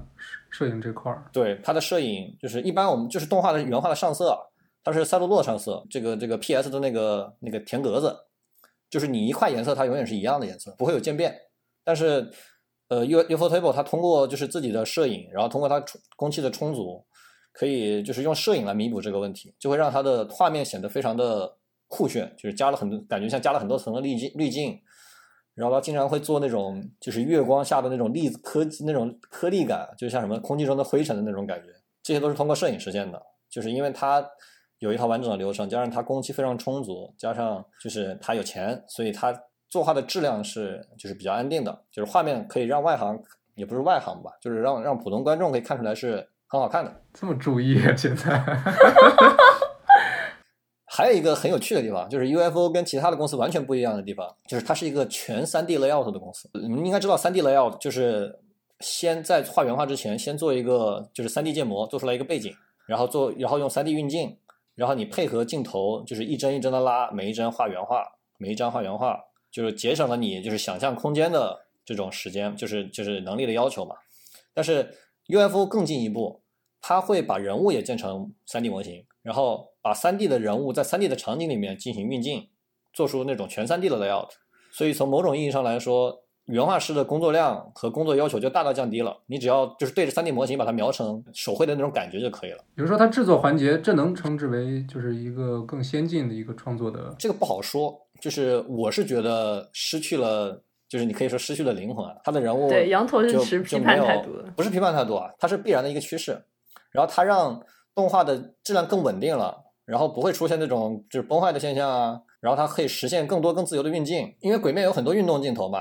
摄摄影这块儿。对它的摄影，就是一般我们就是动画的原画的上色啊，它是赛璐珞上色，这个这个 PS 的那个那个田格子，就是你一块颜色它永远是一样的颜色，不会有渐变。但是呃 U Ufotable 它通过就是自己的摄影，然后通过它充工期的充足，可以就是用摄影来弥补这个问题，就会让它的画面显得非常的酷炫，就是加了很多感觉像加了很多层的滤镜滤镜。然后它经常会做那种就是月光下的那种粒子颗那种颗粒感，就像什么空气中的灰尘的那种感觉，这些都是通过摄影实现的。就是因为它有一套完整的流程，加上他工期非常充足，加上就是他有钱，所以他作画的质量是就是比较安定的，就是画面可以让外行也不是外行吧，就是让让普通观众可以看出来是很好看的。这么注意啊，现在 还有一个很有趣的地方，就是 UFO 跟其他的公司完全不一样的地方，就是它是一个全 3D layout 的公司。你们应该知道 3D layout 就是先在画原画之前，先做一个就是 3D 建模，做出来一个背景，然后做，然后用 3D 运镜，然后你配合镜头，就是一帧一帧的拉，每一帧画原画，每一张画原画，就是节省了你就是想象空间的这种时间，就是就是能力的要求嘛。但是 UFO 更进一步，它会把人物也建成 3D 模型，然后把 3D 的人物在 3D 的场景里面进行运镜，做出那种全 3D 的 layout。所以从某种意义上来说，原画师的工作量和工作要求就大大降低了。你只要就是对着 3D 模型把它描成手绘的那种感觉就可以了。比如说它制作环节，这能称之为就是一个更先进的一个创作的。这个不好说，就是我是觉得失去了，就是你可以说失去了灵魂啊。他的人物对羊驼是就持批判态度的不是批判态度啊，它是必然的一个趋势。然后它让动画的质量更稳定了，然后不会出现那种就是崩坏的现象啊。然后它可以实现更多更自由的运镜，因为鬼面有很多运动镜头嘛，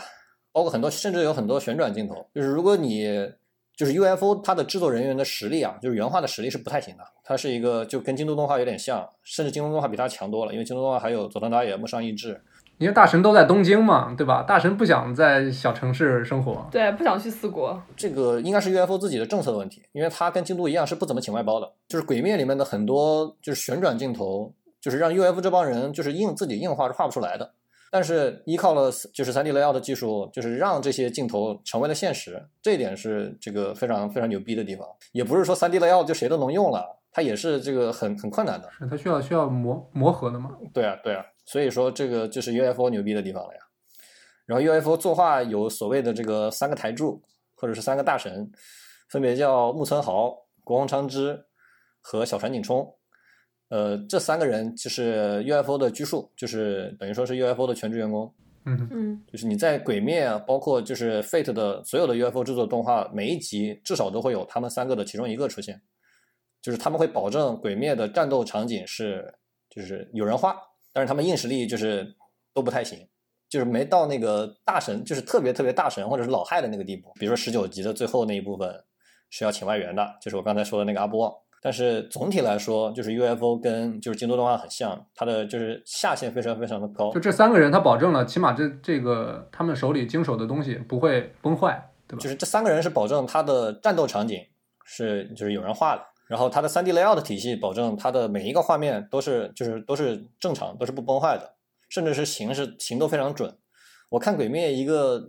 包括很多甚至有很多旋转镜头。就是如果你就是 UFO 它的制作人员的实力啊，就是原画的实力是不太行的。它是一个就跟京都动画有点像，甚至京都动画比它强多了，因为京都动画还有佐藤达也、木上义志。因为大神都在东京嘛，对吧？大神不想在小城市生活。对，不想去四国。这个应该是 UFO 自己的政策的问题，因为它跟京都一样是不怎么请外包的。就是《鬼灭》里面的很多就是旋转镜头，就是让 UFO 这帮人就是硬自己硬画是画不出来的。但是依靠了就是 3D layout 的技术，就是让这些镜头成为了现实，这一点是这个非常非常牛逼的地方。也不是说 3D layout 就谁都能用了，它也是这个很很困难的。是它需要需要磨磨合的嘛？对啊，对啊，所以说这个就是 UFO 牛逼的地方了呀。然后 UFO 作画有所谓的这个三个台柱，或者是三个大神，分别叫木村豪、国王昌之和小船井冲。呃，这三个人就是 UFO 的拘束，就是等于说是 UFO 的全职员工。嗯，嗯，就是你在《鬼灭》啊，包括就是 Fate 的所有的 UFO 制作动画，每一集至少都会有他们三个的其中一个出现，就是他们会保证《鬼灭》的战斗场景是就是有人画，但是他们硬实力就是都不太行，就是没到那个大神，就是特别特别大神或者是老害的那个地步。比如说十九集的最后那一部分是要请外援的，就是我刚才说的那个阿波，但是总体来说，就是 UFO 跟就是京都动画很像，它的就是下限非常非常的高就。这三个人，他保证了起码这这个他们手里经手的东西不会崩坏，对吧？就是这三个人是保证他的战斗场景是就是有人画的，然后他的 3D layout 体系保证他的每一个画面都是就是都是正常，都是不崩坏的，甚至是形是形都非常准。我看鬼灭一个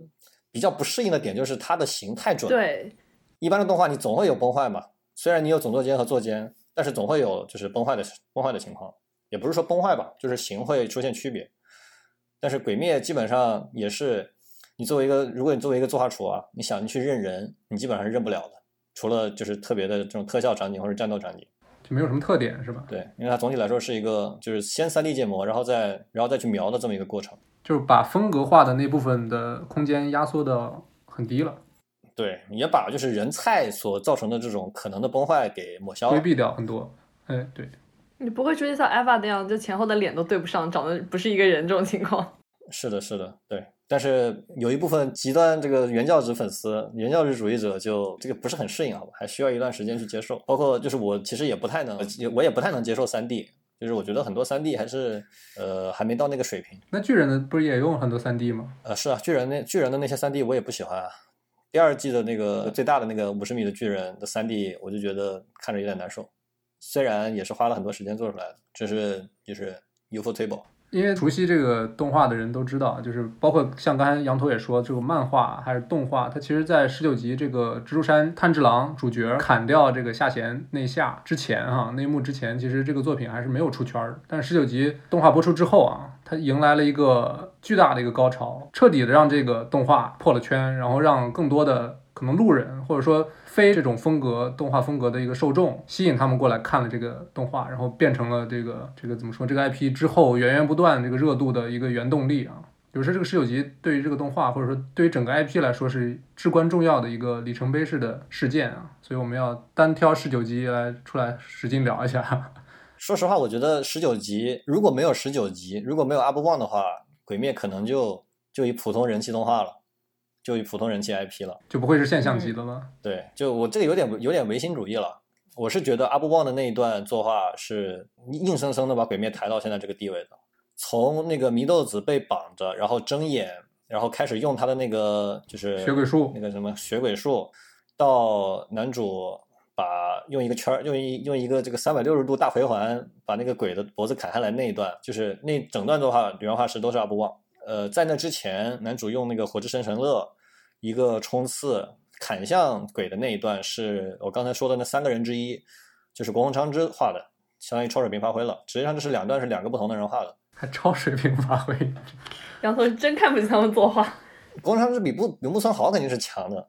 比较不适应的点就是它的形太准了，对，一般的动画你总会有崩坏嘛，虽然你有总座间和座间，但是总会有就是崩坏的崩坏的情况，也不是说崩坏吧，就是形会出现区别。但是鬼灭基本上也是，你作为一个如果你作为一个作画厨啊，你想去认人，你基本上是认不了的，除了就是特别的这种特效场景或者战斗场景。就没有什么特点，是吧？对，因为它总体来说是一个就是先 3D 建模，然后再然后再去描的这么一个过程。就是把风格化的那部分的空间压缩的很低了，对，也把就是人菜所造成的这种可能的崩坏给抹消了。规避掉很多。哎，对，你不会出现像 Eva 那样，就前后的脸都对不上，长得不是一个人这种情况。是的，是的，对。但是有一部分极端这个原教旨粉丝、原教旨主义者就这个不是很适应，好吧，还需要一段时间去接受。包括就是我其实也不太能，我也不太能接受三 D，就是我觉得很多三 D 还是呃还没到那个水平。那巨人的不是也用很多三 D 吗？呃，是啊，巨人那巨人的那些三 D 我也不喜欢啊。第二季的那个最大的那个五十米的巨人的三 D，我就觉得看着有点难受。虽然也是花了很多时间做出来的，这是就是 Ufotable。因为熟悉这个动画的人都知道，就是包括像刚才羊头也说，这个漫画还是动画，它其实在十九集这个蜘蛛山炭治郎主角砍掉这个下弦内下之前哈、那一幕之前，其实这个作品还是没有出圈儿。但十九集动画播出之后啊，它迎来了一个巨大的一个高潮，彻底的让这个动画破了圈，然后让更多的可能路人或者说非这种风格动画风格的一个受众吸引他们过来看了这个动画，然后变成了这个这个怎么说这个 IP 之后源源不断这个热度的一个原动力啊。比如说这个十九集对于这个动画或者说对于整个 IP 来说是至关重要的一个里程碑式的事件啊，所以我们要单挑十九集来出来使劲聊一下。说实话，我觉得十九集如果没有十九集，如果没有 Up One 的话，鬼灭可能就就以普通人气动画了，就以普通人气 IP 了。就不会是现象级的了。对，就我这个有点有点唯心主义了。我是觉得 Up One 的那一段作画是硬生生的把鬼灭抬到现在这个地位的。从那个祢豆子被绑着，然后睁眼，然后开始用他的那个就是血鬼术那个什么血鬼术，到男主把用一个圈儿用一用一个这个三百六十度大回环把那个鬼的脖子砍下来那一段，就是那整段作画原画师都是 Up One。呃，在那之前，男主用那个火之神神乐一个冲刺砍向鬼的那一段，是我刚才说的那三个人之一，就是国红昌之画的，相当于超水平发挥了。实际上这是两段是两个不同的人画的。还超水平发挥，杨头是真看不起他们作画。国红昌之比不比木村豪肯定是强的，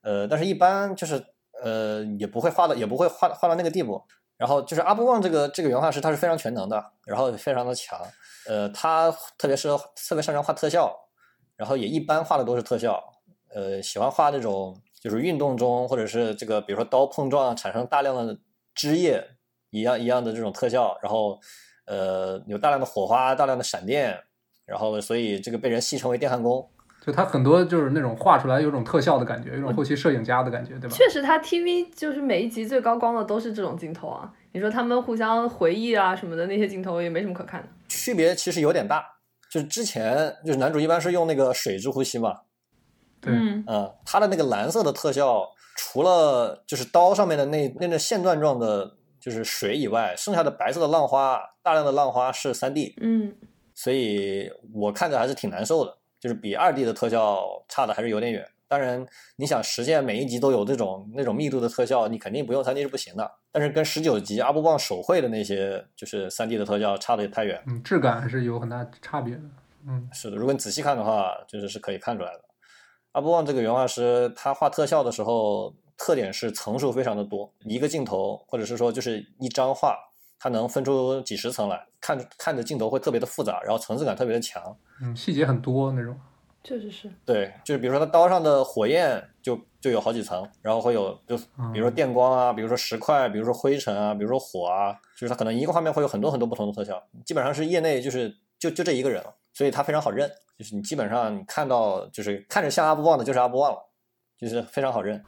呃，但是一般就是呃也不会画的也不会画画到那个地步。然后就是阿布旺这个这个原画师，他是非常全能的，然后非常的强。呃，他特别适合特别擅长画特效，然后也一般画的都是特效。呃，喜欢画那种就是运动中或者是这个比如说刀碰撞产生大量的汁液一样一样的这种特效，然后呃有大量的火花、大量的闪电，然后所以这个被人戏称为电焊工。就他很多就是那种画出来有种特效的感觉，有种后期摄影家的感觉，对吧？确实，他 TV 就是每一集最高光的都是这种镜头啊。你说他们互相回忆啊什么的那些镜头也没什么可看的。区别其实有点大，就是之前就是男主一般是用那个水之呼吸嘛，对，嗯，嗯，它的那个蓝色的特效，除了就是刀上面的那那个线段状的，就是水以外，剩下的白色的浪花，大量的浪花是三 D，嗯，所以我看着还是挺难受的，就是比二 D 的特效差的还是有点远。当然，你想实现每一集都有这种那种密度的特效，你肯定不用三 D 是不行的。但是跟十九集阿布旺手绘的那些就是三 D 的特效差的也太远。嗯，质感还是有很大差别的。嗯，是的，如果你仔细看的话，就是是可以看出来的。阿布旺这个原画师，他画特效的时候，特点是层数非常的多，一个镜头或者是说就是一张画，它能分出几十层来，看着看着镜头会特别的复杂，然后层次感特别的强。嗯，细节很多那种。确实是。对，就是比如说他刀上的火焰就就有好几层，然后会有就比如说电光啊，比如说石块，比如说灰尘啊，比如说火啊，就是他可能一个画面会有很多很多不同的特效，基本上是业内就是就就这一个人了，所以他非常好认，就是你基本上你看到就是看着像阿布旺的就是阿布旺了，就是非常好认。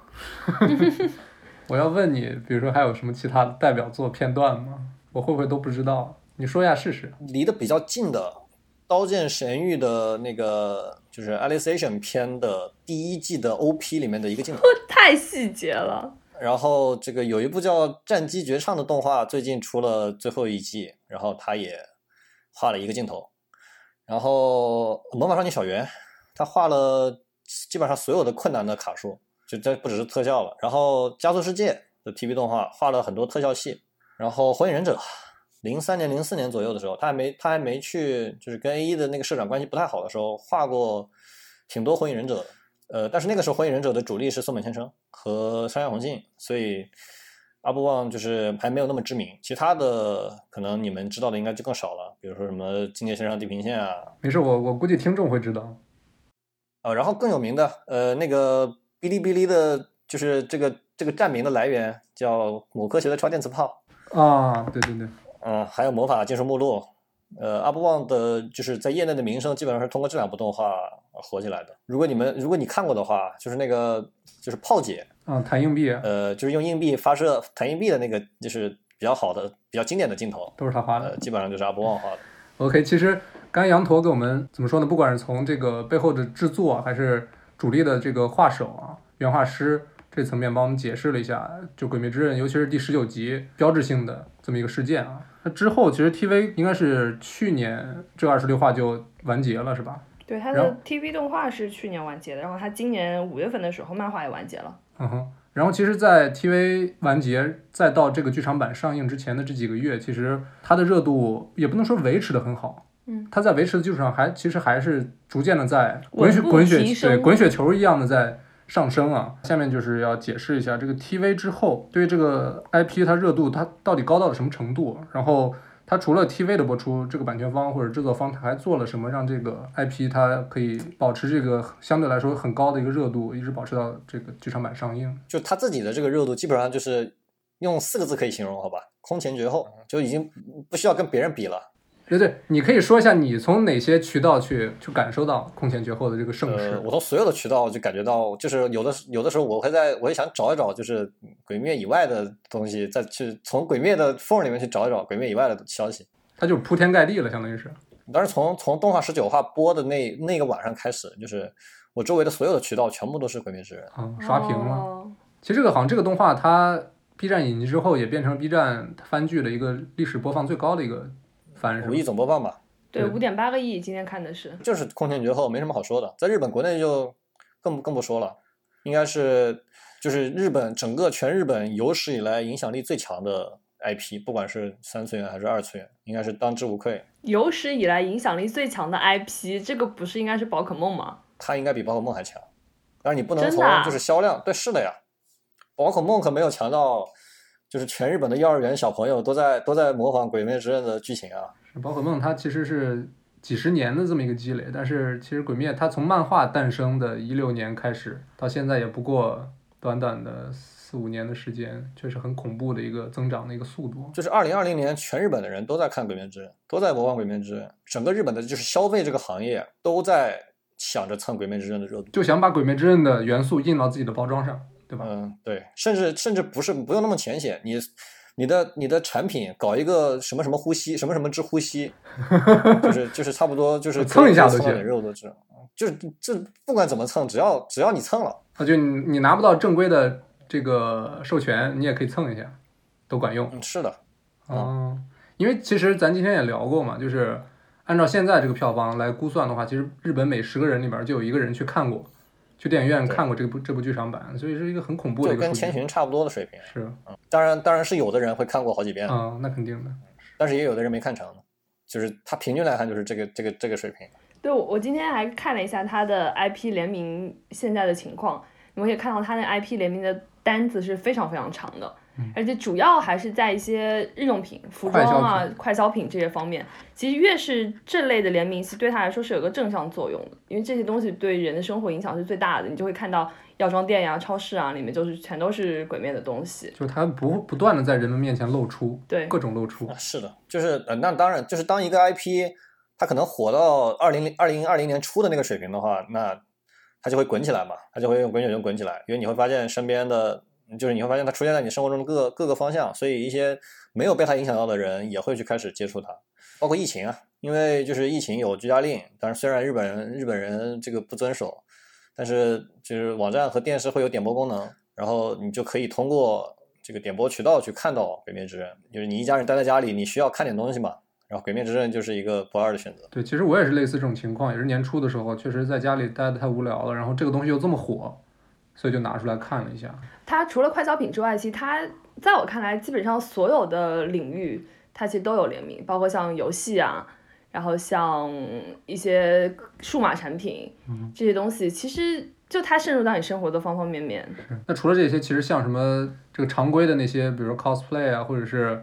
我要问你，比如说还有什么其他的代表作片段吗？我会不会都不知道？你说一下试试。离得比较近的《刀剑神域》的那个就是 Alicization 篇的第一季的 OP 里面的一个镜头。太细节了。然后这个有一部叫《战机绝唱》的动画，最近出了最后一季，然后他也画了一个镜头。然后《魔法少女小圆》，他画了基本上所有的困难的卡数，就这不只是特效了。然后《加速世界》的 TV 动画画了很多特效戏。然后《火影忍者》，零三年、零四年左右的时候，他还没他还没去，就是跟 A.E. 的那个社长关系不太好的时候，画过挺多火影忍者的。呃，但是那个时候火影忍者的主力是松本千春和山下弘信，所以阿布旺就是还没有那么知名。其他的可能你们知道的应该就更少了，比如说什么境界线上地平线啊，没事，我我估计听众会知道。呃，然后更有名的，呃，那个哔哩哔哩的，就是这个这个站名的来源叫某科学的超电磁炮。啊，对对对，嗯，还有魔法剑术目录，呃，阿布旺的就是在业内的名声基本上是通过这两部动画火起来的。如果你们如果你看过的话，就是那个就是炮姐，啊，弹硬币呃，就是用硬币发射弹硬币的那个，就是比较好的、比较经典的镜头，都是他画的呃，。基本上就是阿布旺画的。OK，其实刚才羊驼给我们怎么说呢？不管是从这个背后的制作，还是主力的这个画手啊、原画师这层面，帮我们解释了一下，就《鬼灭之刃》，尤其是第十九集标志性的这么一个事件啊。那之后，其实 TV 应该是去年这二十六话就完结了，是吧？对，它的 TV 动画是去年完结的，然后它今年五月份的时候漫画也完结了。嗯哼。然后其实，在 TV 完结再到这个剧场版上映之前的这几个月，其实它的热度也不能说维持的很好。嗯，它在维持的基础上还其实还是逐渐的在滚雪滚雪对滚雪球一样的在上升啊。下面就是要解释一下这个 TV 之后对于这个 IP 它热度它到底高到了什么程度，然后它除了 TV 的播出，这个版权方或者制作方它还做了什么让这个 IP 它可以保持这个相对来说很高的一个热度，一直保持到这个剧场版上映。就他自己的这个热度，基本上就是用四个字可以形容，好吧？空前绝后，就已经不需要跟别人比了。对对，你可以说一下你从哪些渠道去去感受到空前绝后的这个盛世呃，？我从所有的渠道就感觉到，就是有的有的时候我会在，我也想找一找，就是鬼灭以外的东西，再去从鬼灭的缝里面去找一找鬼灭以外的消息。它就是铺天盖地了，相当于是。但是从从动画十九话播的那那个晚上开始，就是我周围的所有的渠道全部都是鬼灭之刃。啊，刷屏了。哦其实这个好像这个动画它 B 站引进之后，也变成 B 站番剧的一个历史播放最高的一个番，是吧五亿？总播放吧，对，对五点八个亿，今天看的是。就是空前绝后，没什么好说的。在日本国内就更更不说了，应该是就是日本整个全日本有史以来影响力最强的 IP，不管是三次元还是二次元，应该是当之无愧。有史以来影响力最强的 IP，这个不是应该是宝可梦吗？它应该比宝可梦还强。但是你不能从就是销量，对，是的呀，宝可梦可没有强到，就是全日本的幼儿园小朋友都在都在模仿《鬼灭之刃》的剧情啊。宝可梦它其实是几十年的这么一个积累，但是其实鬼灭它从漫画诞生的一六年开始，到现在也不过短短的四五年的时间，确实很恐怖的一个增长的一个速度。就是二零二零年，全日本的人都在看《鬼灭之刃》，都在模仿《鬼灭之刃》，整个日本的就是消费这个行业都在想着蹭《鬼灭之刃》的热度。就想把鬼灭之刃的元素印到自己的包装上，对吧？嗯，对，甚至甚至不是不用那么浅显，你你的你的产品搞一个什么什么呼吸，什么什么之呼吸，就 是就是差不多就是蹭一下都可以蹭到行你肉的这种，就是这不管怎么蹭，只要只要你蹭了，啊，就你你拿不到正规的这个授权，你也可以蹭一下，都管用。嗯，是的，哦，因为其实咱今天也聊过嘛，就是按照现在这个票房来估算的话，其实日本每十个人里边就有一个人去看过，去电影院看过这部这部剧场版，所以是一个很恐怖的就跟。千寻差不多的水平。是，当然当然是有的人会看过好几遍，嗯，那肯定的。但是也有的人没看成，就是他平均来看就是这个这个这个水平。对，我我今天还看了一下他的 IP 联名现在的情况，你们可以看到他那 IP 联名的单子是非常非常长的，而且主要还是在一些日用品、服装啊、快消品这些方面。其实越是这类的联名，其实对他来说是有个正向作用的，因为这些东西对人的生活影响是最大的。你就会看到药妆店呀、超市啊，里面就是全都是鬼面的东西。就是它不不断的在人们面前露出，对各种露出啊，，是的，就是呃，那当然，就是当一个 IP 它可能火到二零二零二零年初的那个水平的话，那它就会滚起来嘛，它就会用滚雪球滚起来，因为你会发现身边的就是你会发现它出现在你生活中的各各个方向，所以一些没有被它影响到的人也会去开始接触它，包括疫情啊，因为就是疫情有居家令，但是虽然日本人日本人这个不遵守，但是就是网站和电视会有点播功能，然后你就可以通过这个点播渠道去看到《鬼灭之刃》，就是你一家人待在家里，你需要看点东西嘛，然后《鬼灭之刃》就是一个不二的选择。对，其实我也是类似这种情况，也是年初的时候，确实在家里待的太无聊了，然后这个东西又这么火，所以就拿出来看了一下。它除了快消品之外，其实它在我看来，基本上所有的领域它其实都有联名，包括像游戏啊，然后像一些数码产品这些东西，其实就它渗入到你生活的方方面面。那除了这些，其实像什么这个常规的那些，比如说 cosplay 啊，或者是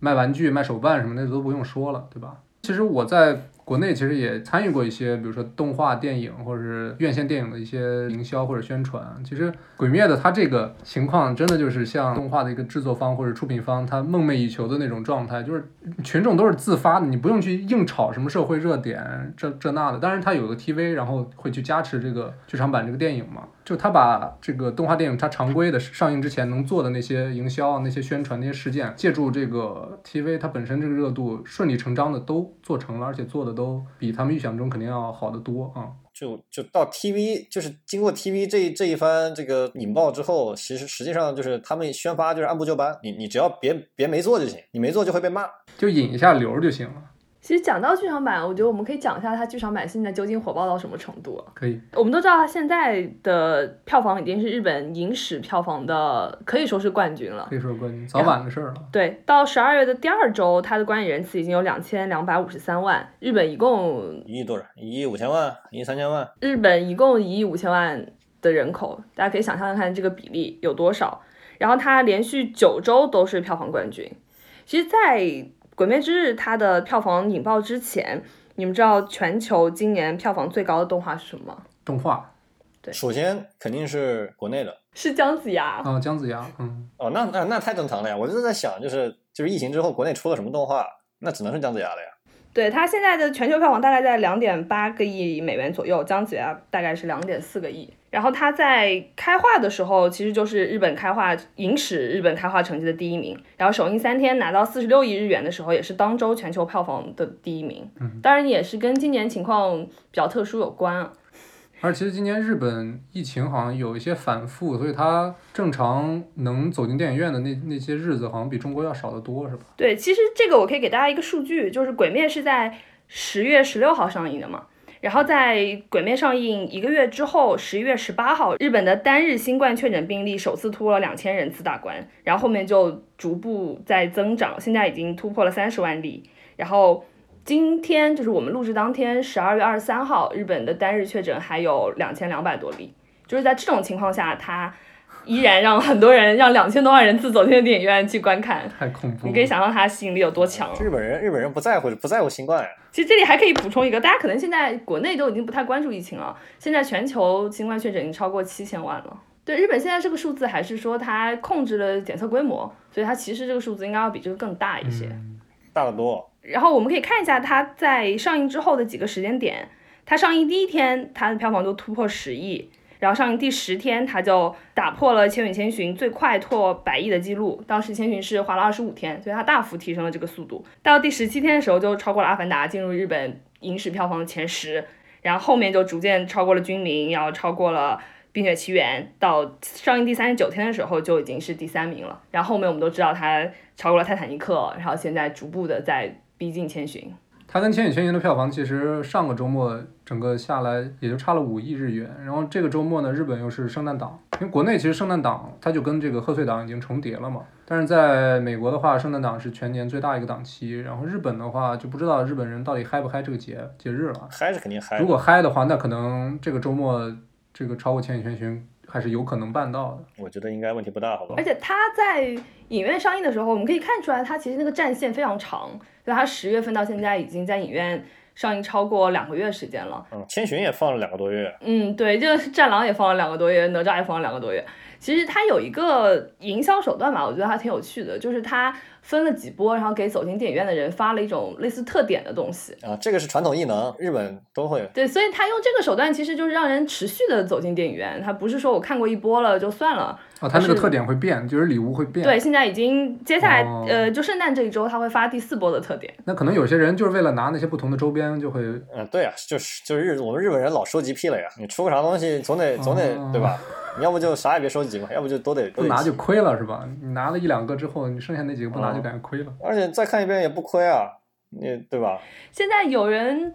卖玩具、卖手办什么的，都不用说了，对吧？其实我在国内其实也参与过一些，比如说动画电影或者是院线电影的一些营销或者宣传。其实《鬼灭》的它这个情况，真的就是像动画的一个制作方或者出品方他梦寐以求的那种状态，就是群众都是自发的，你不用去硬炒什么社会热点这这那的。当然，它有个 TV，然后会去加持这个剧场版这个电影嘛。就他把这个动画电影它常规的上映之前能做的那些营销、那些宣传、那些事件，借助这个 TV 它本身这个热度，顺理成章的都做成了，而且做的都比他们预想中肯定要好得多啊。就就到 TV，就是经过 TV 这这一番这个引爆之后，其实实际上就是他们宣发就是按部就班，你你只要别别没做就行，你没做就会被骂。就引一下流就行了。其实讲到剧场版，我觉得我们可以讲一下它剧场版现在究竟火爆到什么程度。可以，我们都知道它现在的票房已经是日本影史票房的可以说是冠军了。可以说冠军，早晚的事儿了。对，到十二月的第二周，它的观影人次已经有两千两百五十三万，日本一共一亿多少？一亿五千万？一亿三千万？日本一共一亿五千万的人口，大家可以想象看这个比例有多少。然后它连续九周都是票房冠军。其实，在《鬼灭之刃》它的票房引爆之前，你们知道全球今年票房最高的动画是什么吗？动画对首先肯定是国内的是姜子牙。啊，姜子牙，嗯，哦，那那那太正常了呀！我就是在想，就是就是疫情之后国内出了什么动画，那只能是姜子牙了呀。对它现在的全球票房大概在两点八个亿美元左右，姜子牙大概是两点四个亿。然后它在开画的时候，其实就是日本开画影史日本开画成绩的第一名。然后首映三天拿到四十六亿日元的时候，也是当周全球票房的第一名。当然也是跟今年情况比较特殊有关啊。而其实今年日本疫情好像有一些反复，所以它正常能走进电影院的那那些日子，好像比中国要少得多，是吧？对，其实这个我可以给大家一个数据，就是《鬼灭》是在十月十六号上映的嘛，然后在《鬼灭》上映一个月之后，十一月十八号，日本的单日新冠确诊病例首次突破了两千人次大关，然后后面就逐步在增长，现在已经突破了三十万例，然后。今天就是我们录制当天，十二月二十三号，日本的单日确诊还有两千两百多例。就是在这种情况下，它依然让很多人，让两千多万人次走进了电影院去观看。太恐怖了！你可以想象它吸引力有多强。日本人日本人不在乎不在乎新冠啊。其实这里还可以补充一个，大家可能现在国内都已经不太关注疫情了，现在全球新冠确诊已经超过七千万了。对日本现在这个数字，还是说它控制了检测规模，所以它其实这个数字应该要比这个更大一些。嗯大得多。然后我们可以看一下它在上映之后的几个时间点，它上映第一天它的票房就突破十亿，然后上映第十天它就打破了《千与千寻》最快破百亿的记录，当时《千寻》是花了二十五天，所以它大幅提升了这个速度。到第十七天的时候就超过了《阿凡达》，进入日本影史票房的前十，然后后面就逐渐超过了《君临》，然后超过了。《冰雪奇缘》到上映第三十九天的时候就已经是第三名了，然后后面我们都知道它超过了《泰坦尼克》，然后现在逐步的在逼近《千寻》。它跟《千与千寻》的票房其实上个周末整个下来也就差了五亿日元，然后这个周末呢，日本又是圣诞档，因为国内其实圣诞档它就跟这个贺岁档已经重叠了嘛，但是在美国的话，圣诞档是全年最大一个档期，然后日本的话就不知道日本人到底嗨不嗨这个节节日了。嗨是肯定嗨。如果嗨的话，那可能这个周末这个超过《千与千寻》还是有可能办到的。我觉得应该问题不大，好吧而？且它在影院上映的时候，我们可以看出来，它其实那个战线非常长，就它十月份到现在已经在影院上映超过两个月时间了。嗯，千寻也放了两个多月，嗯，对，这个战狼也放了两个多月，哪吒也放了两个多月。其实它有一个营销手段吧，我觉得还挺有趣的，就是它分了几波，然后给走进电影院的人发了一种类似特点的东西。啊，这个是传统异能，日本都会。对，所以他用这个手段，其实就是让人持续的走进电影院，他不是说我看过一波了就算了。啊，他那个特点会变，就是礼物会变。对，，现在已经接下来、哦呃，就圣诞这一周他会发第四波的特点。那可能有些人就是为了拿那些不同的周边，就会嗯，对啊，就是就是日我们日本人老收集癖了呀。你出个啥东西，总得总得、哦对吧？你要不就啥也别收集嘛，要不就都得不拿就亏了，是吧？你拿了一两个之后，你剩下那几个不拿就哦感觉亏了。而且再看一遍也不亏啊，你对吧？现在有人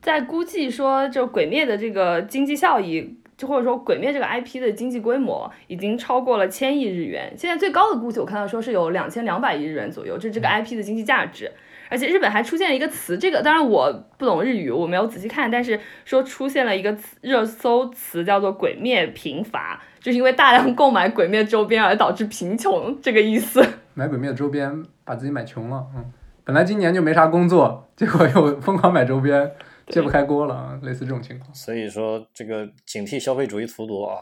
在估计说，就《鬼灭》的这个经济效益，就或者说《鬼灭》这个 IP 的经济规模已经超过了千亿日元。现在最高的估计我看到说是有两千两百亿日元左右，就是这个 IP 的经济价值。而且日本还出现了一个词，这个当然我不懂日语，我没有仔细看，但是说出现了一个词热搜词叫做“鬼灭贫乏”，就是因为大量购买鬼灭周边而导致贫穷这个意思。买鬼灭的周边，把自己买穷了。嗯，本来今年就没啥工作，结果又疯狂买周边，揭不开锅了啊，类似这种情况。所以说这个警惕消费主义荼毒啊。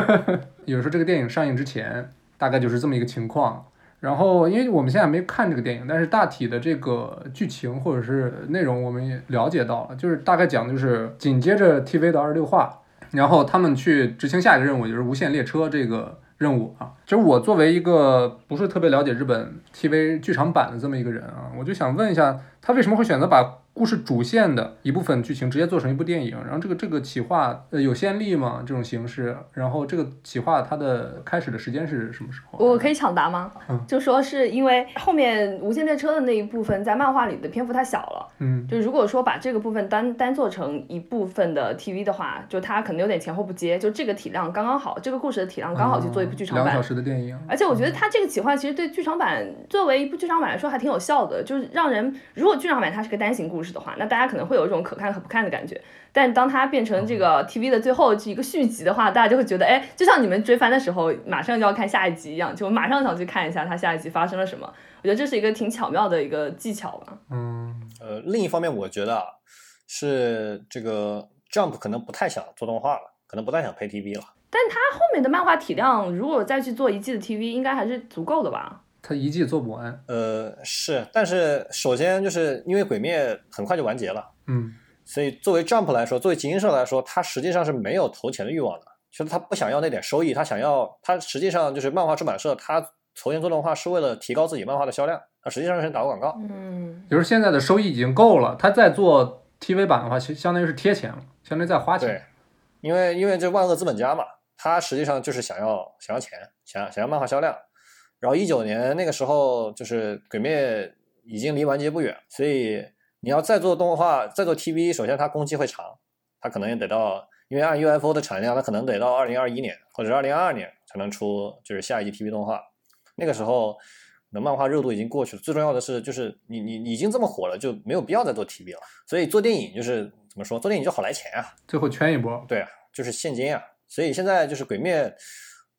有时候这个电影上映之前，大概就是这么一个情况。然后，因为我们现在没看这个电影，但是大体的这个剧情或者是内容我们也了解到了，就是大概讲就是紧接着 TV 的二十六话，然后他们去执行下一个任务，就是无限列车这个任务啊。就是我作为一个不是特别了解日本 TV 剧场版的这么一个人啊，我就想问一下，他为什么会选择把故事主线的一部分剧情直接做成一部电影？然后这个这个企划呃有先例吗？这种形式？然后这个企划它的开始的时间是什么时候？我可以抢答吗？嗯就说是因为后面无限列车的那一部分在漫画里的篇幅太小了，嗯就如果说把这个部分单单做成一部分的 TV 的话，就它可能有点前后不接，就这个体量刚刚好，这个故事的体量刚好去做一部剧场版两个小。时的电影，而且我觉得它这个企划其实对剧场版作为一部剧场版来说还挺有效的，就是让人如果剧场版它是个单行故事的话，那大家可能会有一种可看可不看的感觉。但当它变成这个 TV 的最后是一个续集的话，大家就会觉得，哎，就像你们追番的时候马上就要看下一集一样，就马上想去看一下它下一集发生了什么。我觉得这是一个挺巧妙的一个技巧吧。嗯呃，另一方面，我觉得啊，是这个 Jump 可能不太想做动画了，可能不太想配 TV 了。但它后面的漫画体量，如果再去做一季的 TV，应该还是足够的吧？他一季做不完，呃，是，但是首先就是因为《鬼灭》很快就完结了，嗯所以作为 Jump 来说，作为集英社来说，它实际上是没有投钱的欲望的，就是他不想要那点收益，他想要，他实际上就是漫画出版社，他筹钱做动画是为了提高自己漫画的销量，他实际上是打个广告。嗯，就是现在的收益已经够了，他再做 TV 版的话，其实相当于是贴钱了，相当于在花对钱。，因为因为这万恶资本家嘛，他实际上就是想要想要钱，想要想要漫画销量。然后一九年那个时候，就是《鬼灭》已经离完结不远，所以你要再做动画、再做 TV，首先它工期会长，它可能也得到，因为按 UFO 的产量，它可能得到二零二一年或者是二零二二年才能出就是下一季 TV 动画。那个时候，那漫画热度已经过去了。最重要的是，就是你你你已经这么火了，就没有必要再做 TV 了。所以做电影就是怎么说，做电影就好来钱啊。最后圈一波，对啊，就是现金啊。所以现在就是《鬼灭》，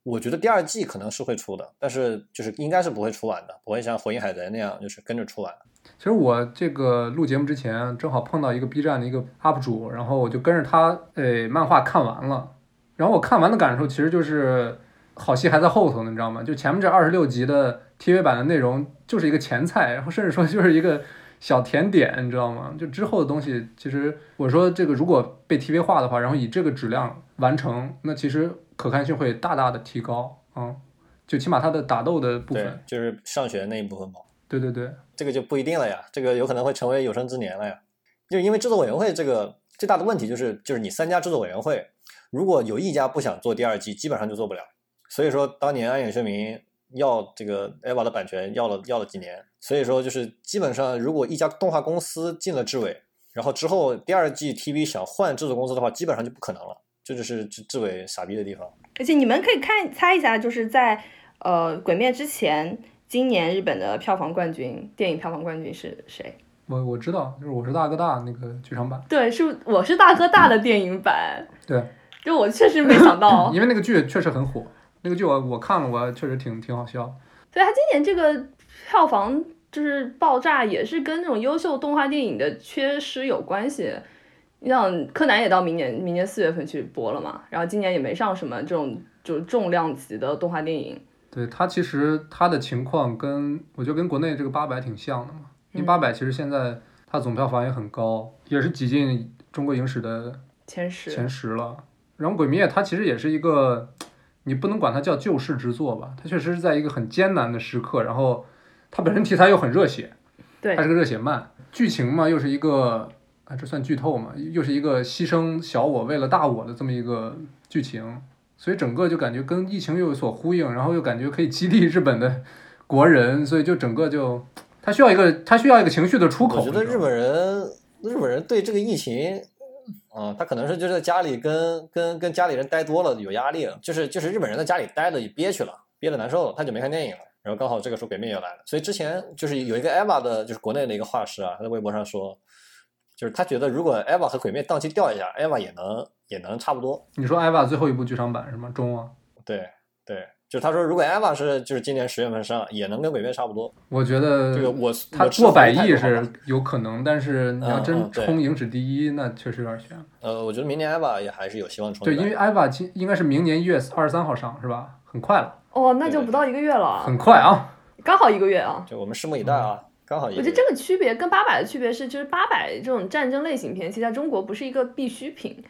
我觉得第二季可能是会出的，但是就是应该是不会出完的，不会像《火影海贼》那样就是跟着出完。其实我这个录节目之前，正好碰到一个 B 站的一个 UP 主，然后我就跟着他，诶，漫画看完了。然后我看完的感受其实就是，好戏还在后头呢，你知道吗？就前面这二十六集的 TV 版的内容就是一个前菜，然后甚至说就是一个小甜点，你知道吗？就之后的东西，其实我说这个如果被 TV 化的话，然后以这个质量完成，那其实可看性会大大的提高啊、嗯就起码它的打斗的部对分，，就是上学那一部分嘛，对对对，这个就不一定了呀，这个有可能会成为有生之年了呀。就因为制作委员会这个最大的问题就是，就是你三家制作委员会，如果有一家不想做第二季，基本上就做不了。所以说，当年安野秀明要这个 EVA 的版权要了要了几年，所以说就是基本上，如果一家动画公司进了制委，然后之后第二季 TV 想换制作公司的话，基本上就不可能了。这就是志志伟傻逼的地方。而且你们可以看猜一下，就是在呃《鬼灭》之前，今年日本的票房冠军，电影票房冠军是谁？我我知道，就是我是大哥大那个剧场版，对，是我是大哥大的电影版。对，就我确实没想到，因为那个剧确实很火，那个剧我我看了，我确实挺挺好笑。对他今年这个票房就是爆炸，也是跟那种优秀动画电影的缺失有关系。你想，柯南也到明年明年四月份去播了嘛，然后今年也没上什么这种就是重量级的动画电影。对它其实它的情况跟我觉得跟国内这个八佰挺像的嘛，因为嗯八佰其实现在它总票房也很高，也是挤进中国影史的前十，前十了。然后《鬼灭》它其实也是一个，你不能管它叫救世之作吧，它确实是在一个很艰难的时刻，然后它本身题材又很热血，对。它是个热血漫，剧情嘛又是一个啊，这算剧透嘛？又是一个牺牲小我为了大我的这么一个剧情，所以整个就感觉跟疫情又有所呼应，然后又感觉可以激励日本的国人，所以就整个就他需要一个他需要一个情绪的出口。我觉得日本人日本人对这个疫情，啊、他可能是就在家里跟跟跟家里人待多了有压力了，就是就是日本人在家里待的也憋屈了，憋得难受了，他就没看电影了。然后刚好这个时候鬼灭又来了，所以之前就是有一个 EVA 的，就是国内的一个画师啊，他在微博上说，就是他觉得如果 EVA 和鬼灭档期调一下，EVA 也能也能差不多。你说《EVA》最后一部剧场版是吗？中啊？对对，就是他说如果 EVA 是就是今年十月份上，也能跟鬼灭差不多。我觉得这个我他过百亿是有可能，但是你要嗯真冲影史第一，那确实有点悬。呃，我觉得明年 EVA 也还是有希望冲对，因为 EVA 今应该是明年一月二十三号上是吧？很快了，哦，那就不到一个月了，很快啊！刚好一个月啊。就我们拭目以待啊，刚好。我觉得这个区别跟八佰的区别是，就是八佰这种战争类型片，其实在中国不是一个必需品，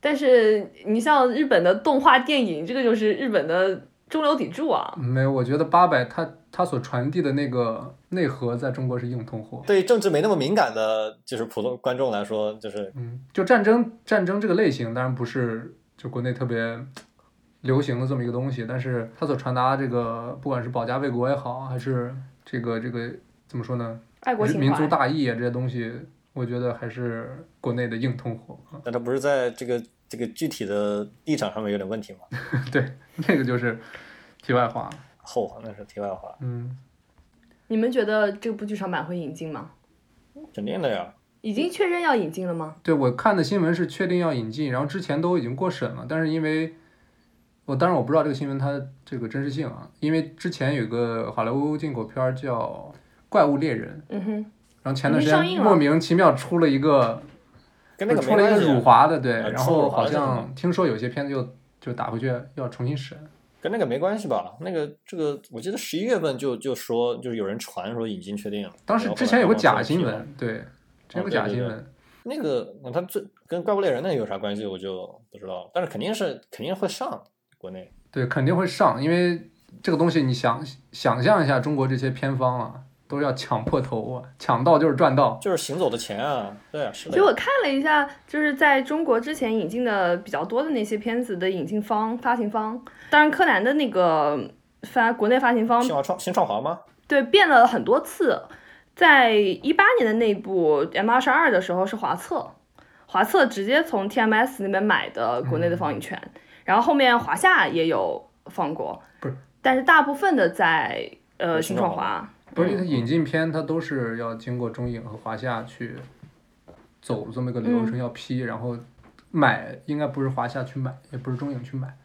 但是你像日本的动画电影，这个就是日本的中流砥柱啊。没有，我觉得八佰它它所传递的那个内核在中国是硬通货。对政治没那么敏感的，就是普通观众来说，就是嗯，就战争战争这个类型，当然不是就国内特别流行的这么一个东西，但是它所传达这个，不管是保家卫国也好，还是这个这个怎么说呢，爱国情民族，大义啊这些东西，我觉得还是国内的硬通货啊。但它不是在这个这个具体的立场上面有点问题吗？对，那个就是题外话。后话那是题外话，嗯，你们觉得这部剧场版会引进吗？肯定的呀。已经确认要引进了吗？对我看的新闻是确定要引进，然后之前都已经过审了，但是因为我当然我不知道这个新闻它这个真实性啊，因为之前有个好莱坞进口片儿叫《怪物猎人》，嗯哼，然后前段时间莫名其妙出了一个跟那个出了一个辱华的，对，呃然后好像听说有些片子又就打回去要重新审，跟那个没关系吧？那个这个，我记得十一月份就就说，就是有人传说已经确定了。当时之前有个假新闻，对，之前有个哦对对对假新闻，那个那他最跟怪物猎人那有啥关系，我就不知道。但是肯定是肯定会上国内。对，肯定会上，因为这个东西你想想象一下，中国这些片方啊，都要抢破头啊，抢到就是赚到。就是行走的钱啊，对啊，是的其实。我看了一下，就是在中国之前引进的比较多的那些片子的引进方、发行方，当然柯南的那个发国内发行方新华创新创华吗？对变了很多次。在一八年的那部 M 二十二的时候是华策，华策直接从 TMS 那边买的国内的放映权，然后后面华夏也有放过，不是，但是大部分的在呃新创华。不是它引进片，它都是要经过中影和华夏去走这么一个流程，要批，然后买应该不是华夏去买，也不是中影去买，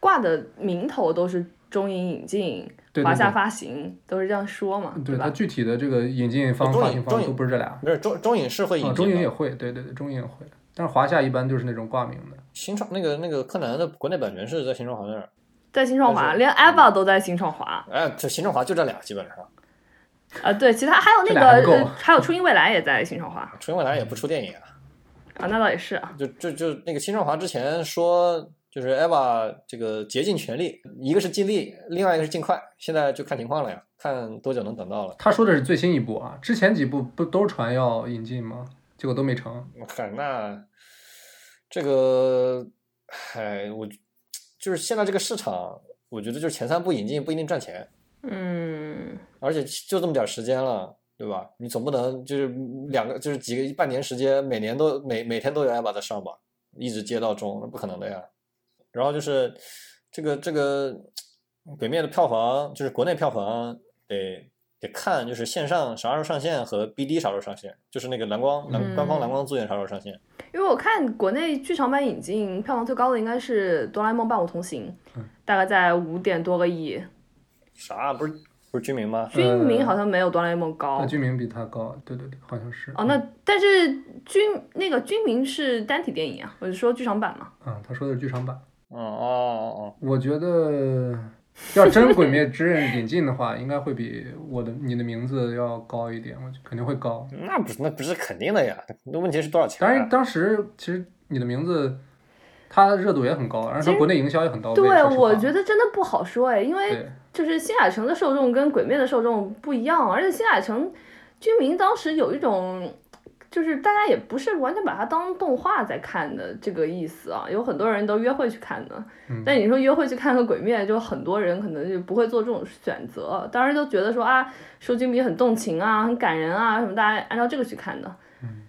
挂的名头都是中影引进，对对华夏发行，都是这样说嘛，对它吧？具体的这个引进方、中影发行方中影都不是这俩。不是中中影是会引啊，进中影也。会，对对对，中影也会，但是华夏一般就是那种挂名的。新创那个那个柯南的国内版权是在新创华那儿。在新创华，连 EVA 都在新创华哎，这新创华就这俩，基本上。啊，对，其他还有那个还有初音未来也在新创华初音未来也不出电影啊。啊，那倒也是啊，就就就那个新创华之前说，就是 EVA 这个竭尽全力，一个是尽力，另外一个是尽快，现在就看情况了呀，看多久能等到了。他说的是最新一部啊，之前几部不都是传要引进吗？结果都没成。我看那这个，哎，我就是现在这个市场，我觉得就是前三部引进不一定赚钱，嗯，而且就这么点时间了。对吧？你总不能就是两个，就是几个半年时间，每年都每每天都有 EVA 在上吧，一直接到中，那不可能的呀。然后就是这个这个《鬼灭》的票房，就是国内票房得得看，就是线上啥时候上线和 BD 啥时候上线，就是那个蓝光蓝官方蓝光资源啥时候上线。因为我看国内剧场版引进票房最高的应该是《哆啦 A 梦伴我同行》，大概在五点多个亿，啥不是不是居民吗？军民好像没有哆啦 A 梦高那。居民比他高，对对对，好像是。哦，那但是军那个军民是单体电影啊，我是说剧场版嘛。嗯，他说的是剧场版。哦哦哦我觉得要真《鬼灭之刃》引进的话，应该会比我的你的名字要高一点，我觉得肯定会高。哦，那不是那不是肯定的呀，那问题是多少钱、啊？当然，当时其实你的名字，它热度也很高，而且它国内营销也很到位。对，我觉得真的不好说哎，因为就是新海诚的受众跟鬼灭的受众不一样，而且新海诚居民当时有一种。就是大家也不是完全把它当动画在看的这个意思啊，有很多人都约会去看的。嗯但你说约会去看个鬼灭，就很多人可能就不会做这种选择，当时就觉得说啊，受居民很动情啊，很感人啊什么，大家按照这个去看的。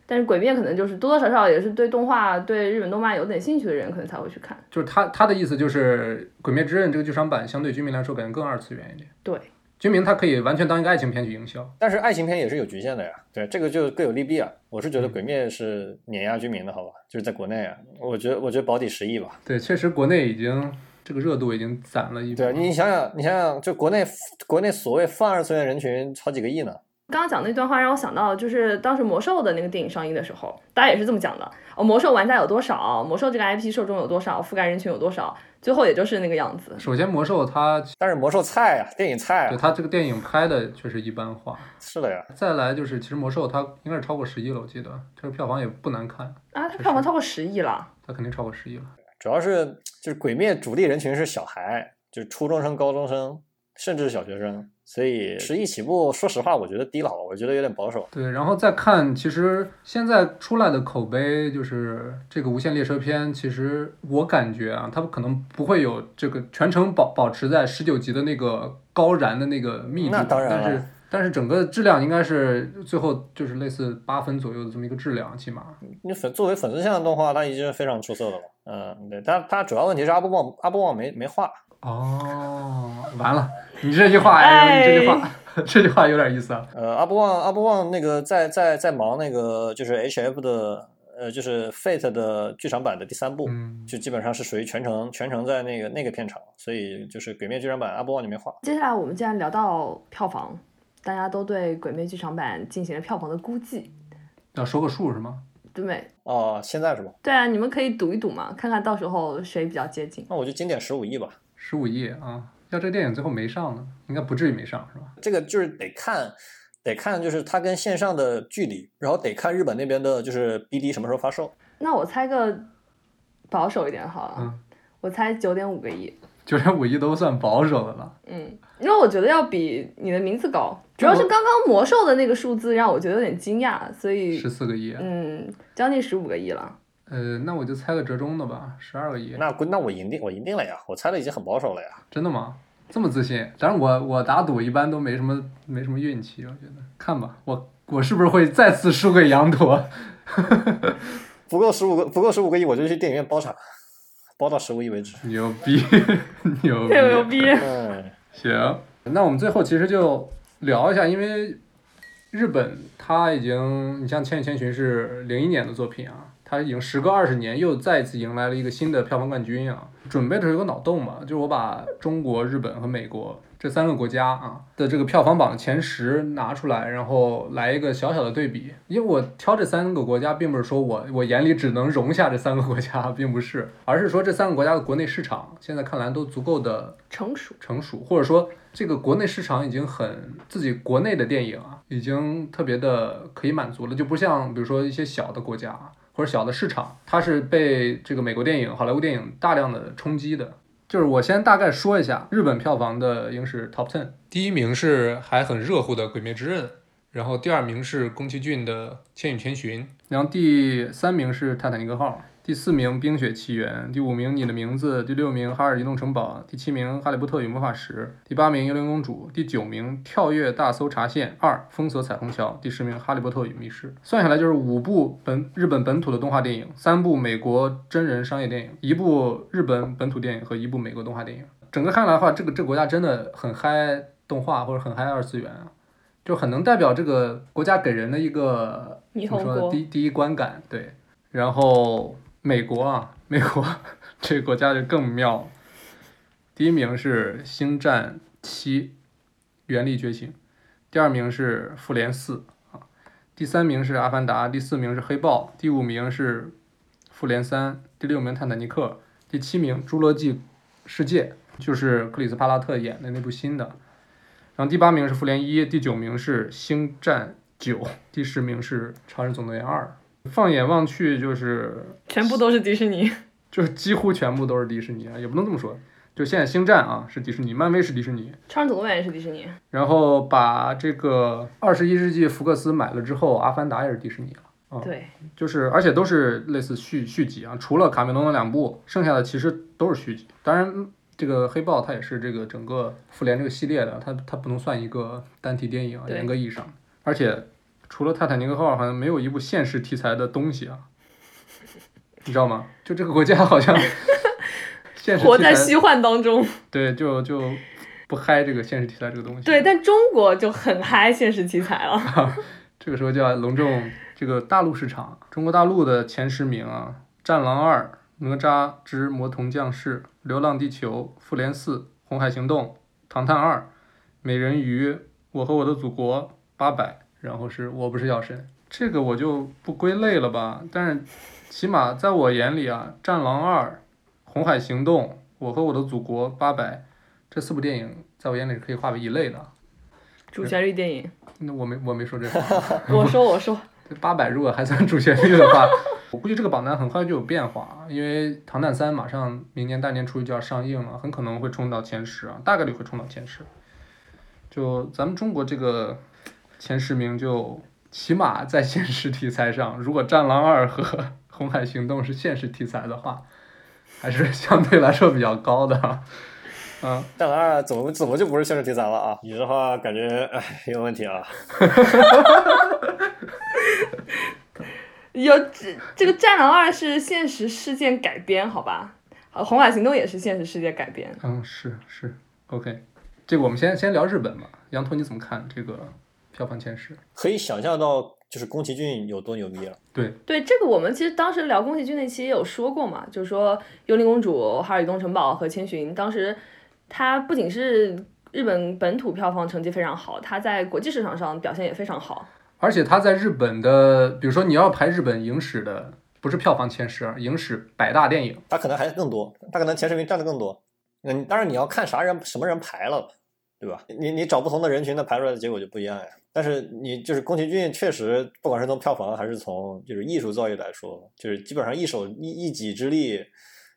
但是鬼灭可能就是多多少少也是对动画、对日本动漫有点兴趣的人，可能才会去看。就是他他的意思就是，《鬼灭之刃》这个剧场版相对居民来说，感觉更二次元一点。对，居民它可以完全当一个爱情片去营销。但是爱情片也是有局限的呀，对，这个就各有利弊啊。我是觉得《鬼灭》是碾压居民的，好吧？就是在国内啊，我觉得我觉得保底十亿吧。对，确实国内已经这个热度已经攒了一波。对啊，你想想，你想想，就国内国内所谓泛二次元人群好几个亿呢。刚刚讲那段话让我想到，就是当时魔兽的那个电影上映的时候，大家也是这么讲的。哦，魔兽玩家有多少？魔兽这个 IP 受众有多少？覆盖人群有多少？最后也就是那个样子。首先，魔兽它但是魔兽菜啊，电影菜啊，对它这个电影拍的确实一般化。是的呀。再来就是，其实魔兽它应该是超过十亿了，我记得这个票房也不难看，啊，它票房超过十亿了。它肯定超过十亿了。主要是就是《鬼灭》主力人群是小孩，就是初中生、高中生，甚至是小学生，所以十亿起步，说实话，我觉得低了，我觉得有点保守。对，然后再看，其实现在出来的口碑就是这个《无限列车篇》，其实我感觉啊，它可能不会有这个全程保保持在十九集的那个高燃的那个密度，那当然了但是但是整个质量应该是最后就是类似八分左右的这么一个质量，起码。你粉作为粉丝向的动画，它已经是非常出色的了。嗯，对，但它主要问题是阿波旺阿波旺没没画。哦，完了，你这句话，哎，你这句话，这句话有点意思啊。呃，阿波旺阿波旺那个在在在忙那个就是 HF 的呃就是 Fate 的剧场版的第三部，嗯，就基本上是属于全程全程在那个那个片场，所以就是鬼灭剧场版阿波旺就没画。接下来我们既然聊到票房，大家都对鬼灭剧场版进行了票房的估计，要说个数是吗？对没？哦，现在是吧？对啊，你们可以赌一赌嘛，看看到时候谁比较接近。那我就经典十五亿吧。十五亿啊！要这个电影最后没上呢，应该不至于没上是吧？这个就是得看，得看就是它跟线上的距离，然后得看日本那边的就是 BD 什么时候发售。那我猜个保守一点好了，嗯我猜九点五个亿。九点五亿都算保守的了。嗯，因为我觉得要比你的名字高，主要是刚刚魔兽的那个数字让我觉得有点惊讶，所以十四个亿，嗯，将近十五个亿了。呃，那我就猜个折中的吧，十二个亿。那那我赢定，我赢定了呀！我猜的已经很保守了呀。真的吗？这么自信？但是我我打赌一般都没什么没什么运气，我觉得看吧，我我是不是会再次输给羊驼？不够十五个，不够十五个亿，我就去电影院包场，包到十五亿为止。牛逼，牛逼，牛逼！嗯，行，那我们最后其实就聊一下，因为日本它已经，你像《千与千寻》是零一年的作品啊，它已经时隔二十年又再一次迎来了一个新的票房冠军啊。准备的时候有个脑洞嘛，就是我把中国、日本和美国这三个国家啊的这个票房榜前十拿出来，然后来一个小小的对比。因为我挑这三个国家，并不是说我我眼里只能容下这三个国家，并不是，而是说这三个国家的国内市场现在看来都足够的成熟，成熟，或者说这个国内市场已经很自己国内的电影啊，已经特别的可以满足了，就不像比如说一些小的国家啊或者小的市场，它是被这个美国电影、好莱坞电影大量的冲击的。就是我先大概说一下日本票房的影史 Top Ten，第一名是还很热乎的《鬼灭之刃》，然后第二名是宫崎骏的《千与千寻》，然后第三名是《泰坦尼克号》。第四名《冰雪奇缘》，第五名《你的名字》，第六名《哈尔移动城堡》，第七名《哈利波特与魔法石》，第八名《幽灵公主》，第九名《跳跃大搜查线二：封锁彩虹桥》，第十名《哈利波特与密室》。算下来就是五部本日本本土的动画电影，三部美国真人商业电影，一部日本本土电影和一部美国动画电影。整个看来的话，这个这个国家真的很嗨动画或者很嗨二次元啊，就很能代表这个国家给人的一个霓怎么说呢第第一观感，对。然后美国啊，美国这个国家就更妙，第一名是《星战七：原力觉醒》，第二名是《复联四》啊，第三名是《阿凡达》，第四名是《黑豹》，第五名是《复联三》，第六名《泰坦尼克》，第七名《侏罗纪世界》，就是克里斯帕拉特演的那部新的。然后第八名是《复联一》，第九名是《星战九》，第十名是《超人总动员二》。放眼望去，就是全部都是迪士尼。就是几乎全部都是迪士尼啊，也不能这么说。就现在《星战》啊是迪士尼，漫威是迪士尼，超人总动员也是迪士尼。然后把这个二十一世纪福克斯买了之后，《阿凡达》也是迪士尼了。啊、对，就是而且都是类似续续集啊，除了卡梅隆的两部，剩下的其实都是续集。当然，这个黑豹它也是这个整个复联这个系列的，它它不能算一个单体电影啊，严格意义上。而且除了泰坦尼克号，好像没有一部现实题材的东西啊，你知道吗？就这个国家好像 现实活在虚幻当中。对，就就不嗨这个现实题材这个东西。对，但中国就很嗨现实题材了。这个时候就要隆重这个大陆市场，中国大陆的前十名啊，《战狼二》《哪吒之魔童降世》《流浪地球》《复联四》《红海行动》《唐探二》《美人鱼》《我和我的祖国》八百，然后是我不是药神，这个我就不归类了吧，但是起码在我眼里啊，《战狼二》《红海行动》《我和我的祖国》八百这四部电影，在我眼里是可以划为一类的。主旋律电影，那我没我没说这话。我说我说，八百如果还算主旋律的话，我估计这个榜单很快就有变化，因为《唐探三》马上明年大年初一就要上映了，很可能会冲到前十啊，大概率会冲到前十。就咱们中国这个前十名，就起码在现实题材上，如果《战狼二》和《红海行动》是现实题材的话，还是相对来说比较高的啊。嗯，战狼二怎么怎么就不是现实题材了啊？你这话感觉哎 有问题啊。有这这个《战狼二》是现实事件改编，好吧？好，《红海行动》也是现实世界改编。嗯，是是，OK，这个我们先先聊日本吧。羊驼你怎么看这个票房前十？可以想象到，就是宫崎骏有多牛逼了。对，对这个，我们其实当时聊宫崎骏那期也有说过嘛，就是说《幽灵公主》《哈尔移动城堡》和《千寻》，当时它不仅是日本本土票房成绩非常好，它在国际市场上表现也非常好。而且它在日本的，比如说你要排日本影史的，不是票房前十，啊影史百大电影，它可能还更多，它可能前十名占的更多。嗯，当然你要看啥人什么人排了，对吧？你你找不同的人群，那排出来的结果就不一样呀。但是你就是宫崎骏，确实不管是从票房还是从就是艺术造诣来说，就是基本上一手一一己之力，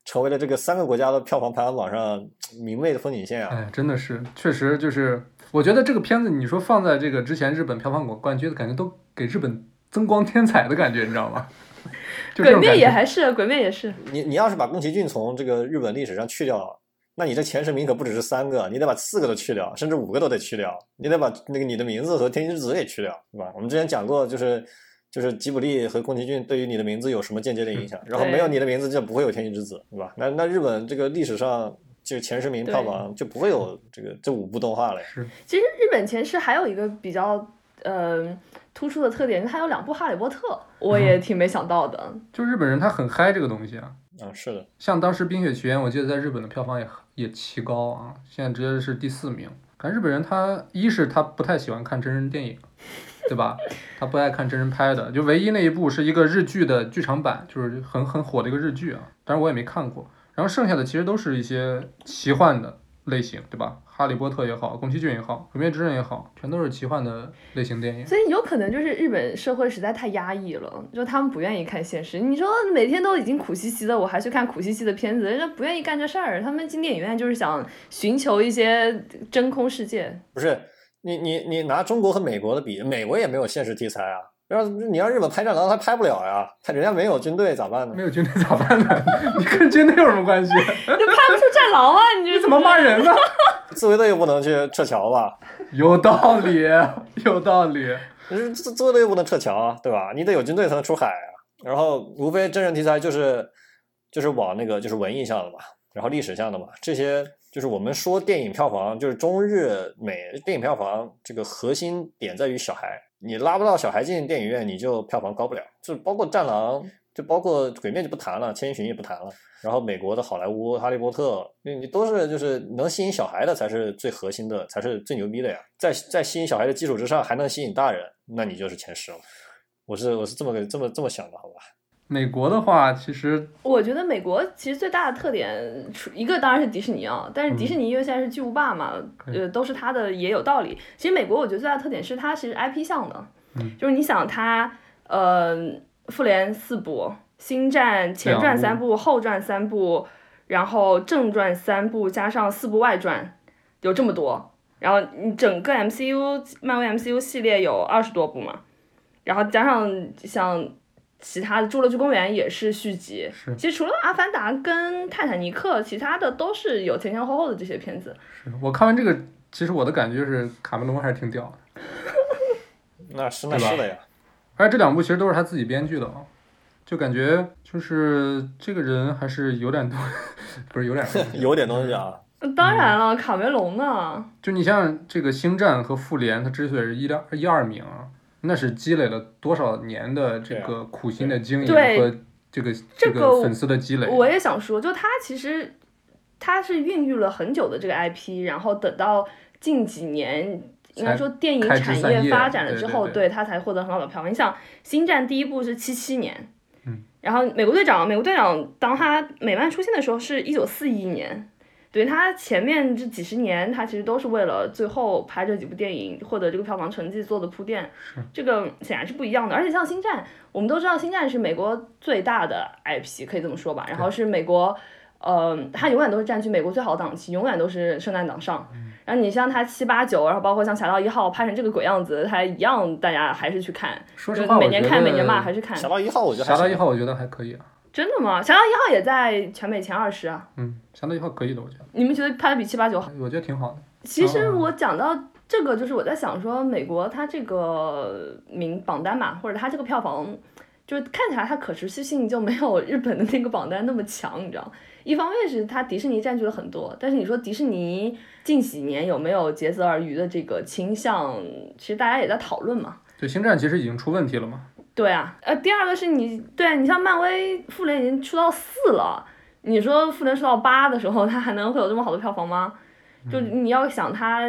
成为了这个三个国家的票房排行榜上明媚的风景线啊。哎，真的是，确实就是，我觉得这个片子你说放在这个之前日本票房冠冠军，感觉都给日本增光添彩的感觉，你知道吗？就鬼灭。也还是，鬼灭也是。你你要是把宫崎骏从这个日本历史上去掉，那你这前十名可不只是三个，你得把四个都去掉，甚至五个都得去掉，你得把那个你的名字和天气之子也去掉，对吧？我们之前讲过，就是就是吉卜力和宫崎骏对于你的名字有什么间接的影响，然后没有你的名字就不会有天气之子，对吧？那那日本这个历史上就前十名票房就不会有这个这五部动画了呀。是，其实日本前十还有一个比较呃突出的特点，它有两部《哈利波特》，我也挺没想到的。就日本人他很嗨这个东西啊。啊，是的，像当时《冰雪奇缘》，我记得在日本的票房也也奇高啊，现在直接是第四名。看日本人他一是他不太喜欢看真人电影，对吧？他不爱看真人拍的，就唯一那一部是一个日剧的剧场版，就是很很火的一个日剧啊，当然我也没看过。然后剩下的其实都是一些奇幻的类型，对吧？哈利波特也好，宫崎骏也好，鬼灭之刃也好，全都是奇幻的类型电影。所以有可能就是日本社会实在太压抑了，就他们不愿意看现实。你说每天都已经苦兮兮的，我还去看苦兮兮的片子，人家不愿意干这事儿。他们进电影院就是想寻求一些真空世界。不是你你你拿中国和美国的比，美国也没有现实题材啊。要是你让日本拍战狼，他拍不了呀，他人家没有军队咋办呢没？有军队咋办呢？你跟军队有什么关系？就拍不出战狼啊！你这怎么骂人呢？自卫 队又不能去撤侨吧？有道理，有道理。自自自卫队又不能撤侨啊，对吧？你得有军队才能出海啊。然后无非真人题材就是就是往那个就是文艺向的嘛，然后历史向的嘛，这些就是我们说电影票房，就是中日美电影票房这个核心点在于小孩，你拉不到小孩进电影院，你就票房高不了。就包括《战狼》，就包括《鬼灭》就不谈了，《千寻》也不谈了。然后美国的好莱坞《哈利波特》，你你都是就是能吸引小孩的才是最核心的，才是最牛逼的呀。在在吸引小孩的基础之上，还能吸引大人，那你就是前十了。我是我是这么个这么这么想的，好吧？美国的话，其实我觉得美国其实最大的特点，一个当然是迪士尼啊，但是迪士尼因为现在是巨无霸嘛，嗯呃，都是它的也有道理。其实美国我觉得最大的特点是它其实 IP 向的，嗯就是你想它，呃，复联四部，星战前传三部，后传三部，然后正传三部，加上四部外传，有这么多。然后你整个 MCU 漫威 MCU 系列有二十多部嘛，然后加上像其他的《侏罗纪公园》也是续集。是其实除了《阿凡达》跟《泰坦尼克》，其他的都是有前前后后的这些片子。是我看完这个，其实我的感觉就是卡梅隆还是挺屌的，那是那是的呀。而且这两部其实都是他自己编剧的啊，就感觉就是这个人还是有点东，不是有点东西有点东西啊。当然了，卡梅隆呢？就你像这个《星战》和《复联》，他之所以是一两一二名啊，那是积累了多少年的这个苦心的经营和这个这个个粉丝的积累。我也想说，就他其实他是孕育了很久的这个 IP，然后等到近几年。应该说，电影产业发展了之后，对他才获得很好的票房。你想，《星战》第一部是七七年，嗯，然后《美国队长》，美国队长当他美漫出现的时候是一九四一年，对他前面这几十年，他其实都是为了最后拍这几部电影获得这个票房成绩做的铺垫。这个显然是不一样的。而且像《星战》，我们都知道《星战》是美国最大的 IP，可以这么说吧。然后是美国，呃，它永远都是占据美国最好的档期，永远都是圣诞档上。然后你像他七八九，然后包括像《侠盗一号》拍成这个鬼样子，它一样大家还是去看。说实话，每年看，每年骂，还是看。侠盗一号我觉得侠盗一号，我觉得还可以啊。真的吗？《侠盗一号》也在全美前二十啊。嗯，侠盗一号可以的，我觉得，你们觉得拍的比七八九好？我觉得挺好的。其实我讲到这个，就是我在想说，美国它这个名榜单嘛，或者它这个票房，就是看起来它可持续性就没有日本的那个榜单那么强，你知道？一方面是它迪士尼占据了很多，但是你说迪士尼近几年有没有竭泽而渔的这个倾向，其实大家也在讨论嘛。对，星战其实已经出问题了嘛。对啊，呃，第二个是你，对你像漫威复联已经出到四了，你说复联出到八的时候，它还能会有这么好的票房吗？就你要想它，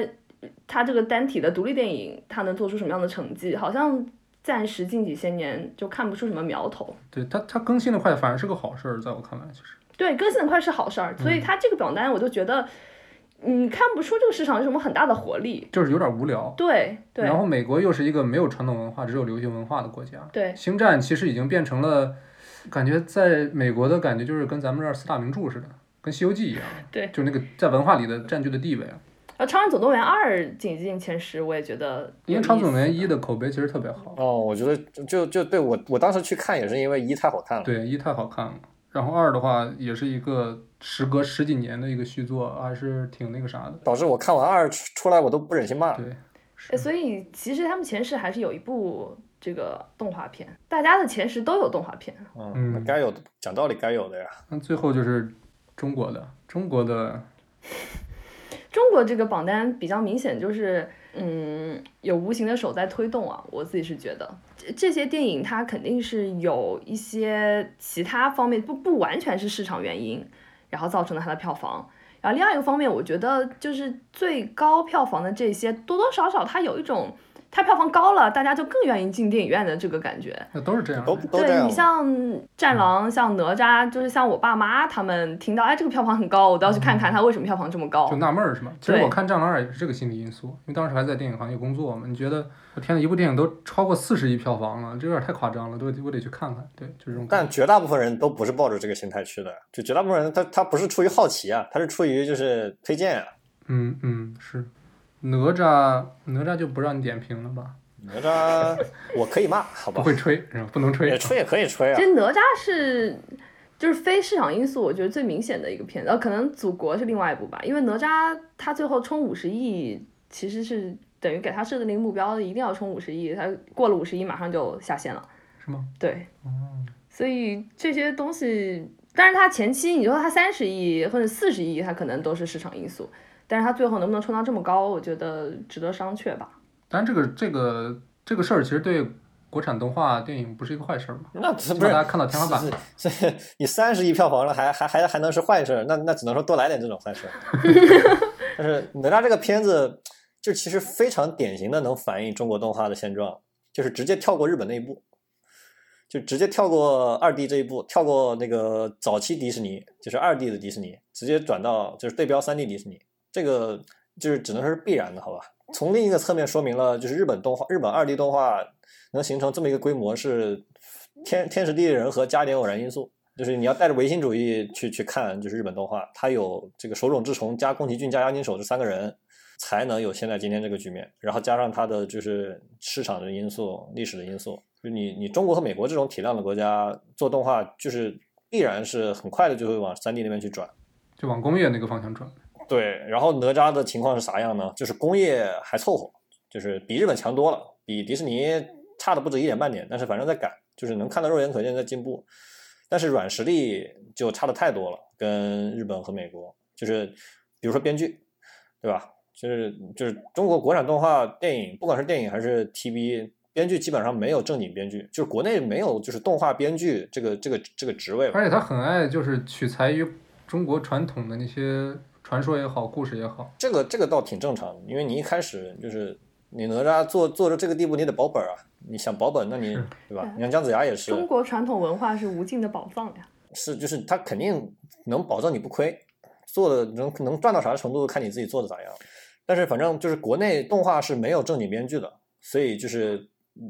它这个单体的独立电影，它能做出什么样的成绩？好像暂时近几些年就看不出什么苗头。对它，它更新的快，反而是个好事儿，在我看来，其实。对，更新的快是好事儿，所以它这个榜单我就觉得，你看不出这个市场有什么很大的活力。就是有点无聊。对对然后美国又是一个没有传统文化，只有流行文化的国家。对，星战其实已经变成了，感觉在美国的感觉就是跟咱们这儿四大名著似的，跟《西游记》一样。对就那个在文化里的占据的地位啊。呃，《超人总动员二》挤进前十，我也觉得因为《超总动员一》的口碑其实特别好，哦，我觉得就就对我我当时去看也是因为一太好看了。对一太好看了。然后二的话也是一个时隔十几年的一个续作，还是挺那个啥的。导致我看完二出出来我都不忍心骂。对，哎，所以其实他们前十还是有一部这个动画片，大家的前十都有动画片。嗯，那该有的讲道理该有的呀。那最后就是中国的，中国的 中国这个榜单比较明显，就是嗯，有无形的手在推动啊。我自己是觉得，这这些电影它肯定是有一些其他方面，不不完全是市场原因，然后造成了它的票房。然后另外一个方面，我觉得就是最高票房的这些，多多少少它有一种，它票房高了，大家就更愿意进电影院的这个感觉。那都是这样都的。对你都这样嘛。像战狼、像哪吒，就是像我爸妈他们听到，哎，这个票房很高，我都要去看看它为什么票房这么高就。纳闷儿是吗？其实我看《战狼二》也是这个心理因素，因为当时还在电影行业工作嘛。你觉得，我天呐，一部电影都超过四十亿票房了，这有点太夸张了，都我得去看看。对，就这种。但绝大部分人都不是抱着这个心态去的，就绝大部分人他他不是出于好奇啊，他是出于就是推荐啊。嗯嗯是，哪吒哪吒就不让你点评了吧？哪吒我可以骂，好吧？不会吹是吧？不能吹也。吹也可以吹啊其。实哪吒是就是非市场因素，我觉得最明显的一个片子，呃，可能祖国是另外一部吧，因为哪吒他最后冲五十亿，其实是等于给他设的那个目标一定要冲五十亿，他过了五十亿马上就下线了。是吗？对，所以这些东西，但是他前期你说他三十亿或者四十亿，他可能都是市场因素，但是他最后能不能冲到这么高，我觉得值得商榷吧。但这个这个这个事儿其实对国产动画电影不是一个坏事儿嘛。那这不是大家看到天花板了。这你三十亿票房了，还还还还能是坏事？那那只能说多来点这种坏事。但是哪吒这个片子，就其实非常典型的能反映中国动画的现状，就是直接跳过日本那一步。就直接跳过二 D 这一步，跳过那个早期迪士尼，就是二 D 的迪士尼，直接转到就是对标三 D 迪士尼，这个就是只能说是必然的，好吧？从另一个侧面说明了，就是日本动画、日本二 D 动画能形成这么一个规模是天天时地利人和加一点偶然因素。就是你要带着唯心主义去去看，就是日本动画，它有这个手冢治虫加宫崎骏加押井守这三个人，才能有现在今天这个局面。然后加上它的就是市场的因素、历史的因素，就你你中国和美国这种体量的国家做动画，就是必然是很快的就会往三 D 那边去转。就往工业那个方向转。对，然后哪吒的情况是啥样呢？就是工业还凑合，就是比日本强多了，比迪士尼差的不止一点半点，但是反正在赶，就是能看到肉眼可见在进步。但是软实力就差的太多了，跟日本和美国，就是比如说编剧，对吧？就是就是中国国产动画电影，不管是电影还是 TV，编剧基本上没有正经编剧，就是国内没有就是动画编剧这个这个这个职位。而且他很爱就是取材于中国传统的那些传说也好，故事也好。这个这个倒挺正常的，因为你一开始就是你哪吒做做到这个地步，你得保本啊。你想保本，那你对吧？你看姜子牙也是，中国传统文化是无尽的宝藏呀。是就是他肯定能保证你不亏，做的能能赚到啥程度，看你自己做的咋样。但是反正就是国内动画是没有正经编剧的，所以就是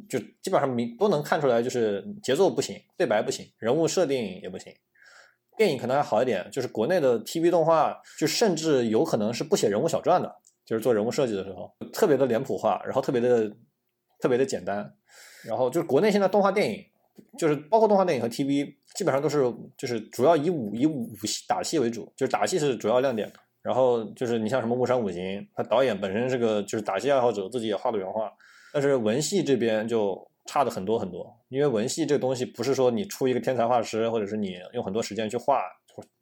就基本上明都能看出来，就是节奏不行，对白不行，人物设定也不行。电影可能还好一点，就是国内的 TV 动画，就甚至有可能是不写人物小传的，就是做人物设计的时候，特别的脸谱化，然后特别的特别的简单。然后就是国内现在动画电影，就是包括动画电影和 TV，基本上都是就是主要以武以武戏打戏为主，就是打戏是主要亮点。然后就是你像什么《木山五行》，他导演本身是个就是打戏爱好者，自己也画的原画，但是文戏这边就差的很多很多。因为文戏这个东西不是说你出一个天才画师，或者是你用很多时间去画，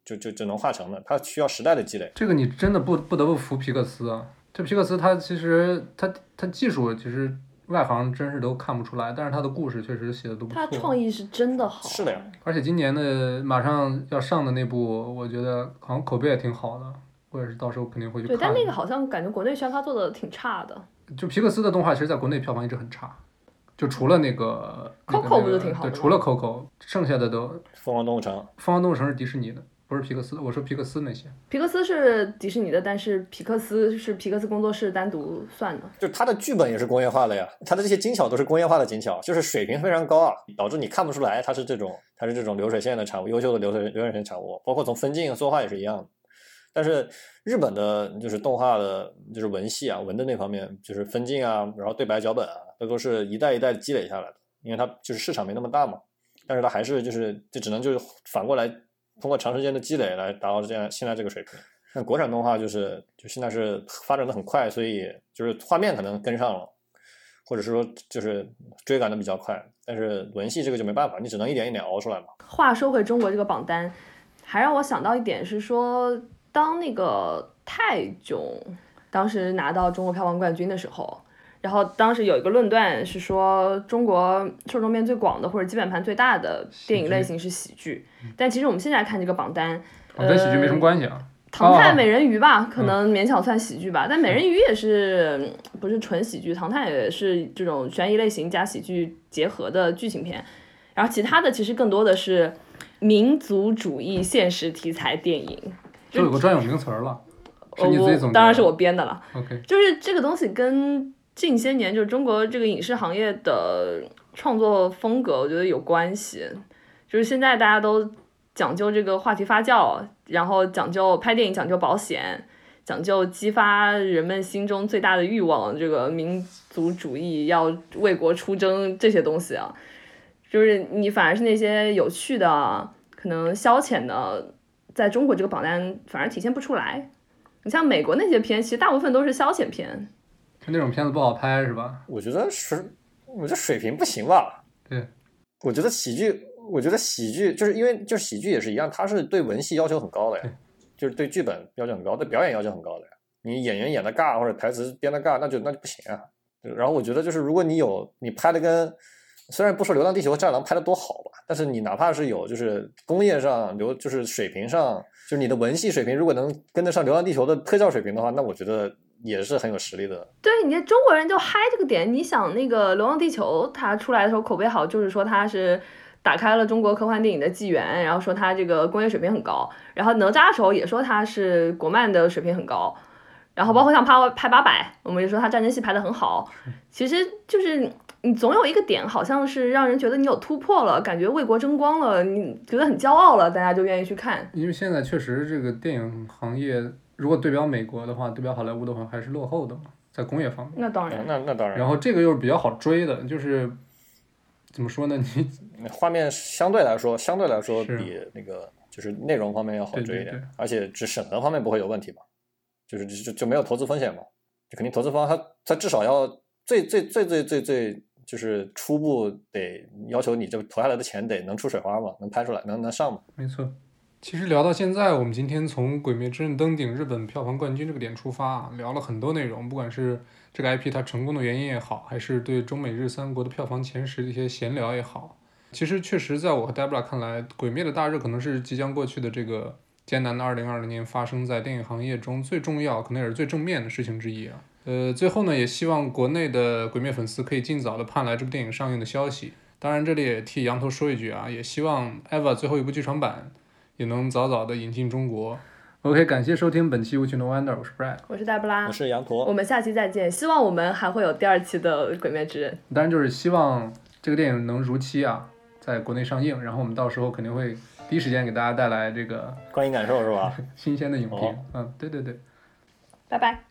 就就就能画成的，它需要时代的积累。这个你真的不不得不服皮克斯啊！这皮克斯他其实他他技术其实外行真是都看不出来，但是他的故事确实写的都不他错。创意是真的好。是的呀，而且今年的马上要上的那部，我觉得好像口碑也挺好的，我也是到时候肯定会去看对，但那个好像感觉国内宣发做的挺差的。就皮克斯的动画，其实在国内票房一直很差，就除了那个 Coco 那个不是挺好的对，除了 Coco，剩下的都《疯狂动物城，疯狂动物城》是迪士尼的，不是皮克斯的。我说皮克斯那些，皮克斯是迪士尼的，但是皮克斯是皮克斯工作室单独算的。就它的剧本也是工业化的呀，它的这些精巧都是工业化的精巧，就是水平非常高啊，导致你看不出来它是这种它是这种流水线的产物，优秀的流水流水线产物，包括从分镜作画也是一样的。但是日本的就是动画的，就是文戏啊，文的那方面，就是分镜啊，然后对白脚本啊，这都是一代一代积累下来的，因为它就是市场没那么大嘛。但是它还是就是就只能就是反过来通过长时间的积累来达到这样现在这个水平。那国产动画就是就现在是发展的很快，所以就是画面可能跟上了，或者是说就是追赶的比较快，但是文戏这个就没办法，你只能一点一点熬出来嘛。话说回中国这个榜单，还让我想到一点是说，当那个泰囧当时拿到中国票房冠军的时候，然后当时有一个论断是说，中国受众面最广的或者基本盘最大的电影类型是喜剧，但其实我们现在看这个榜单，哦，跟喜剧没什么呃关系啊。唐探、哦美人鱼吧，可能勉强算喜剧吧，但美人鱼也是嗯不是纯喜剧，唐探也是这种悬疑类型加喜剧结合的剧情片，然后其他的其实更多的是民族主义现实题材电影。就有个专有名词儿了，是呃你自己总结的？我当然是我编的了，OK，就是这个东西跟近些年就是中国这个影视行业的创作风格，我觉得有关系。就是现在大家都讲究这个话题发酵，然后讲究拍电影讲究保险，讲究激发人们心中最大的欲望，这个民族主义要为国出征这些东西啊，就是你反而是那些有趣的、可能消遣的，在中国这个榜单反而体现不出来。你像美国那些片，其实大部分都是消遣片，那种片子不好拍是吧？我觉得是，我觉得水平不行吧。对，我觉得喜剧，我觉得喜剧就是因为就是喜剧也是一样，它是对文戏要求很高的呀，就是对剧本要求很高，对表演要求很高的呀。你演员演的尬或者台词编的尬，那就那就不行啊。然后我觉得就是如果你有你拍的跟虽然不说《流浪地球》和《战狼》拍的多好吧，但是你哪怕是有就是工业上流就是水平上，就是你的文戏水平如果能跟得上《流浪地球》的特效水平的话，那我觉得也是很有实力的。对，你看中国人就嗨这个点。你想那个《流浪地球》它出来的时候口碑好，就是说它是打开了中国科幻电影的纪元，然后说它这个工业水平很高。然后哪吒的时候也说它是国漫的水平很高。然后包括像拍拍八百，我们也说它战争戏拍得很好。其实就是你总有一个点，好像是让人觉得你有突破了，感觉为国争光了，你觉得很骄傲了，大家就愿意去看。因为现在确实这个电影行业，如果对标美国的话，对标好莱坞的话，还是落后的嘛，在工业方面。那当然，那那当然。然后这个又是比较好追的，就是怎么说呢？你画面相对来说，相对来说比那个就是内容方面要好追一点，对而且只审核方面不会有问题嘛，就是就就没有投资风险嘛，就肯定投资方他他至少要最最最最最最就是初步得要求你这投下来的钱得能出水花嘛，能拍出来，能能上嘛。没错。其实聊到现在，我们今天从《鬼灭之刃》登顶日本票房冠军这个点出发啊，聊了很多内容，不管是这个 IP 它成功的原因也好，还是对中美日三国的票房前十的一些闲聊也好，其实确实在我和 Debra 看来，《鬼灭》的大热可能是即将过去的这个艰难的2020年发生在电影行业中最重要，可能也是最正面的事情之一啊。呃，最后呢，也希望国内的鬼灭粉丝可以尽早的盼来这部电影上映的消息。当然，这里也替羊头说一句啊，也希望 EVA 最后一部剧场版也能早早的引进中国。OK，感谢收听本期《无情的 Wonder》，我是 Brad。我是黛布拉我，是羊驼我，们下期再见。希望我们还会有第二期的《鬼灭之刃》。当然就是希望这个电影能如期啊，在国内上映，然后我们到时候肯定会第一时间给大家带来这个观影感受是吧？新鲜的影评。哦嗯，对对对。拜拜。